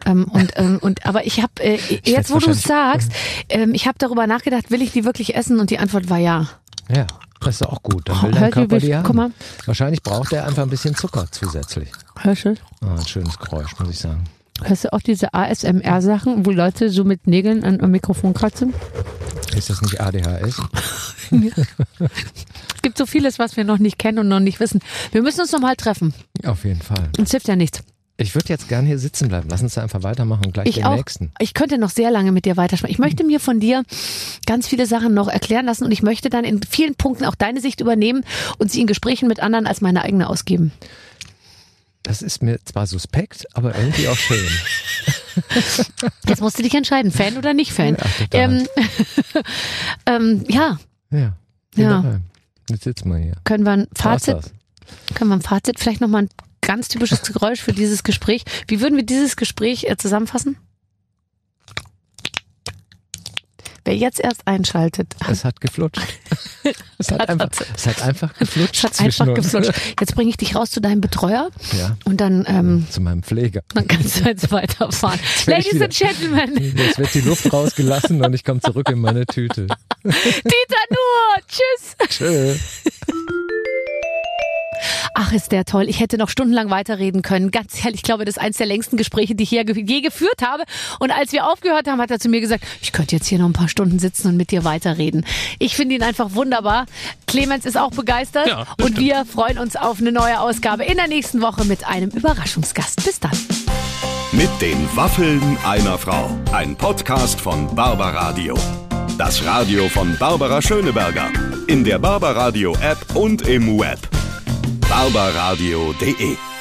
Ähm, und ähm, und aber ich habe äh, jetzt, wo du sagst, ähm, ich habe darüber nachgedacht, will ich die wirklich essen? Und die Antwort war ja. Ja, das ist auch gut. Dann Oh, will dein hört ihr, Körper die haben. guck mal. Wahrscheinlich braucht er einfach ein bisschen Zucker zusätzlich. Hörst du? Ah, ein schönes Geräusch, muss ich sagen. Hörst du auch diese ASMR-Sachen, wo Leute so mit Nägeln an, am Mikrofon kratzen? Ist das nicht ADHS? Es gibt so vieles, was wir noch nicht kennen und noch nicht wissen. Wir müssen uns nochmal treffen. Auf jeden Fall. Es hilft ja nichts. Ich würde jetzt gern hier sitzen bleiben. Lass uns da einfach weitermachen, gleich Ich den auch. nächsten. Ich könnte noch sehr lange mit dir weitersprechen. Ich möchte mir von dir ganz viele Sachen noch erklären lassen und ich möchte dann in vielen Punkten auch deine Sicht übernehmen und sie in Gesprächen mit anderen als meine eigene ausgeben. Das ist mir zwar suspekt, aber irgendwie auch schön. Jetzt musst du dich entscheiden, Fan oder nicht Fan. Ja, total. ähm, ähm, ja, Ja. Ja. Jetzt sitzen wir hier. können wir ein Fazit? Können wir ein Fazit? Vielleicht nochmal ein ganz typisches Geräusch für dieses Gespräch. Wie würden wir dieses Gespräch äh, zusammenfassen? Wer jetzt erst einschaltet, Es hat geflutscht. Es hat, einfach, es hat einfach geflutscht. es hat einfach geflutscht. Jetzt bringe ich dich raus zu deinem Betreuer Ja, und dann, ähm, zu meinem Pfleger. dann kannst du jetzt weiterfahren. ich Ladies and Gentlemen, Jetzt wird die Luft rausgelassen und ich komme zurück in meine Tüte. Dieter Nur, tschüss. Tschö. Ach, ist der toll. Ich hätte noch stundenlang weiterreden können. Ganz ehrlich, ich glaube, das ist eins der längsten Gespräche, die ich hier je geführt habe. Und als wir aufgehört haben, hat er zu mir gesagt, ich könnte jetzt hier noch ein paar Stunden sitzen und mit dir weiterreden. Ich finde ihn einfach wunderbar. Clemens ist auch begeistert. Ja, und stimmt. wir freuen uns auf eine neue Ausgabe in der nächsten Woche mit einem Überraschungsgast. Bis dann. Mit den Waffeln einer Frau. Ein Podcast von Barbaradio. Das Radio von Barbara Schöneberger. In der Barbaradio App und im Web. barbaradio.de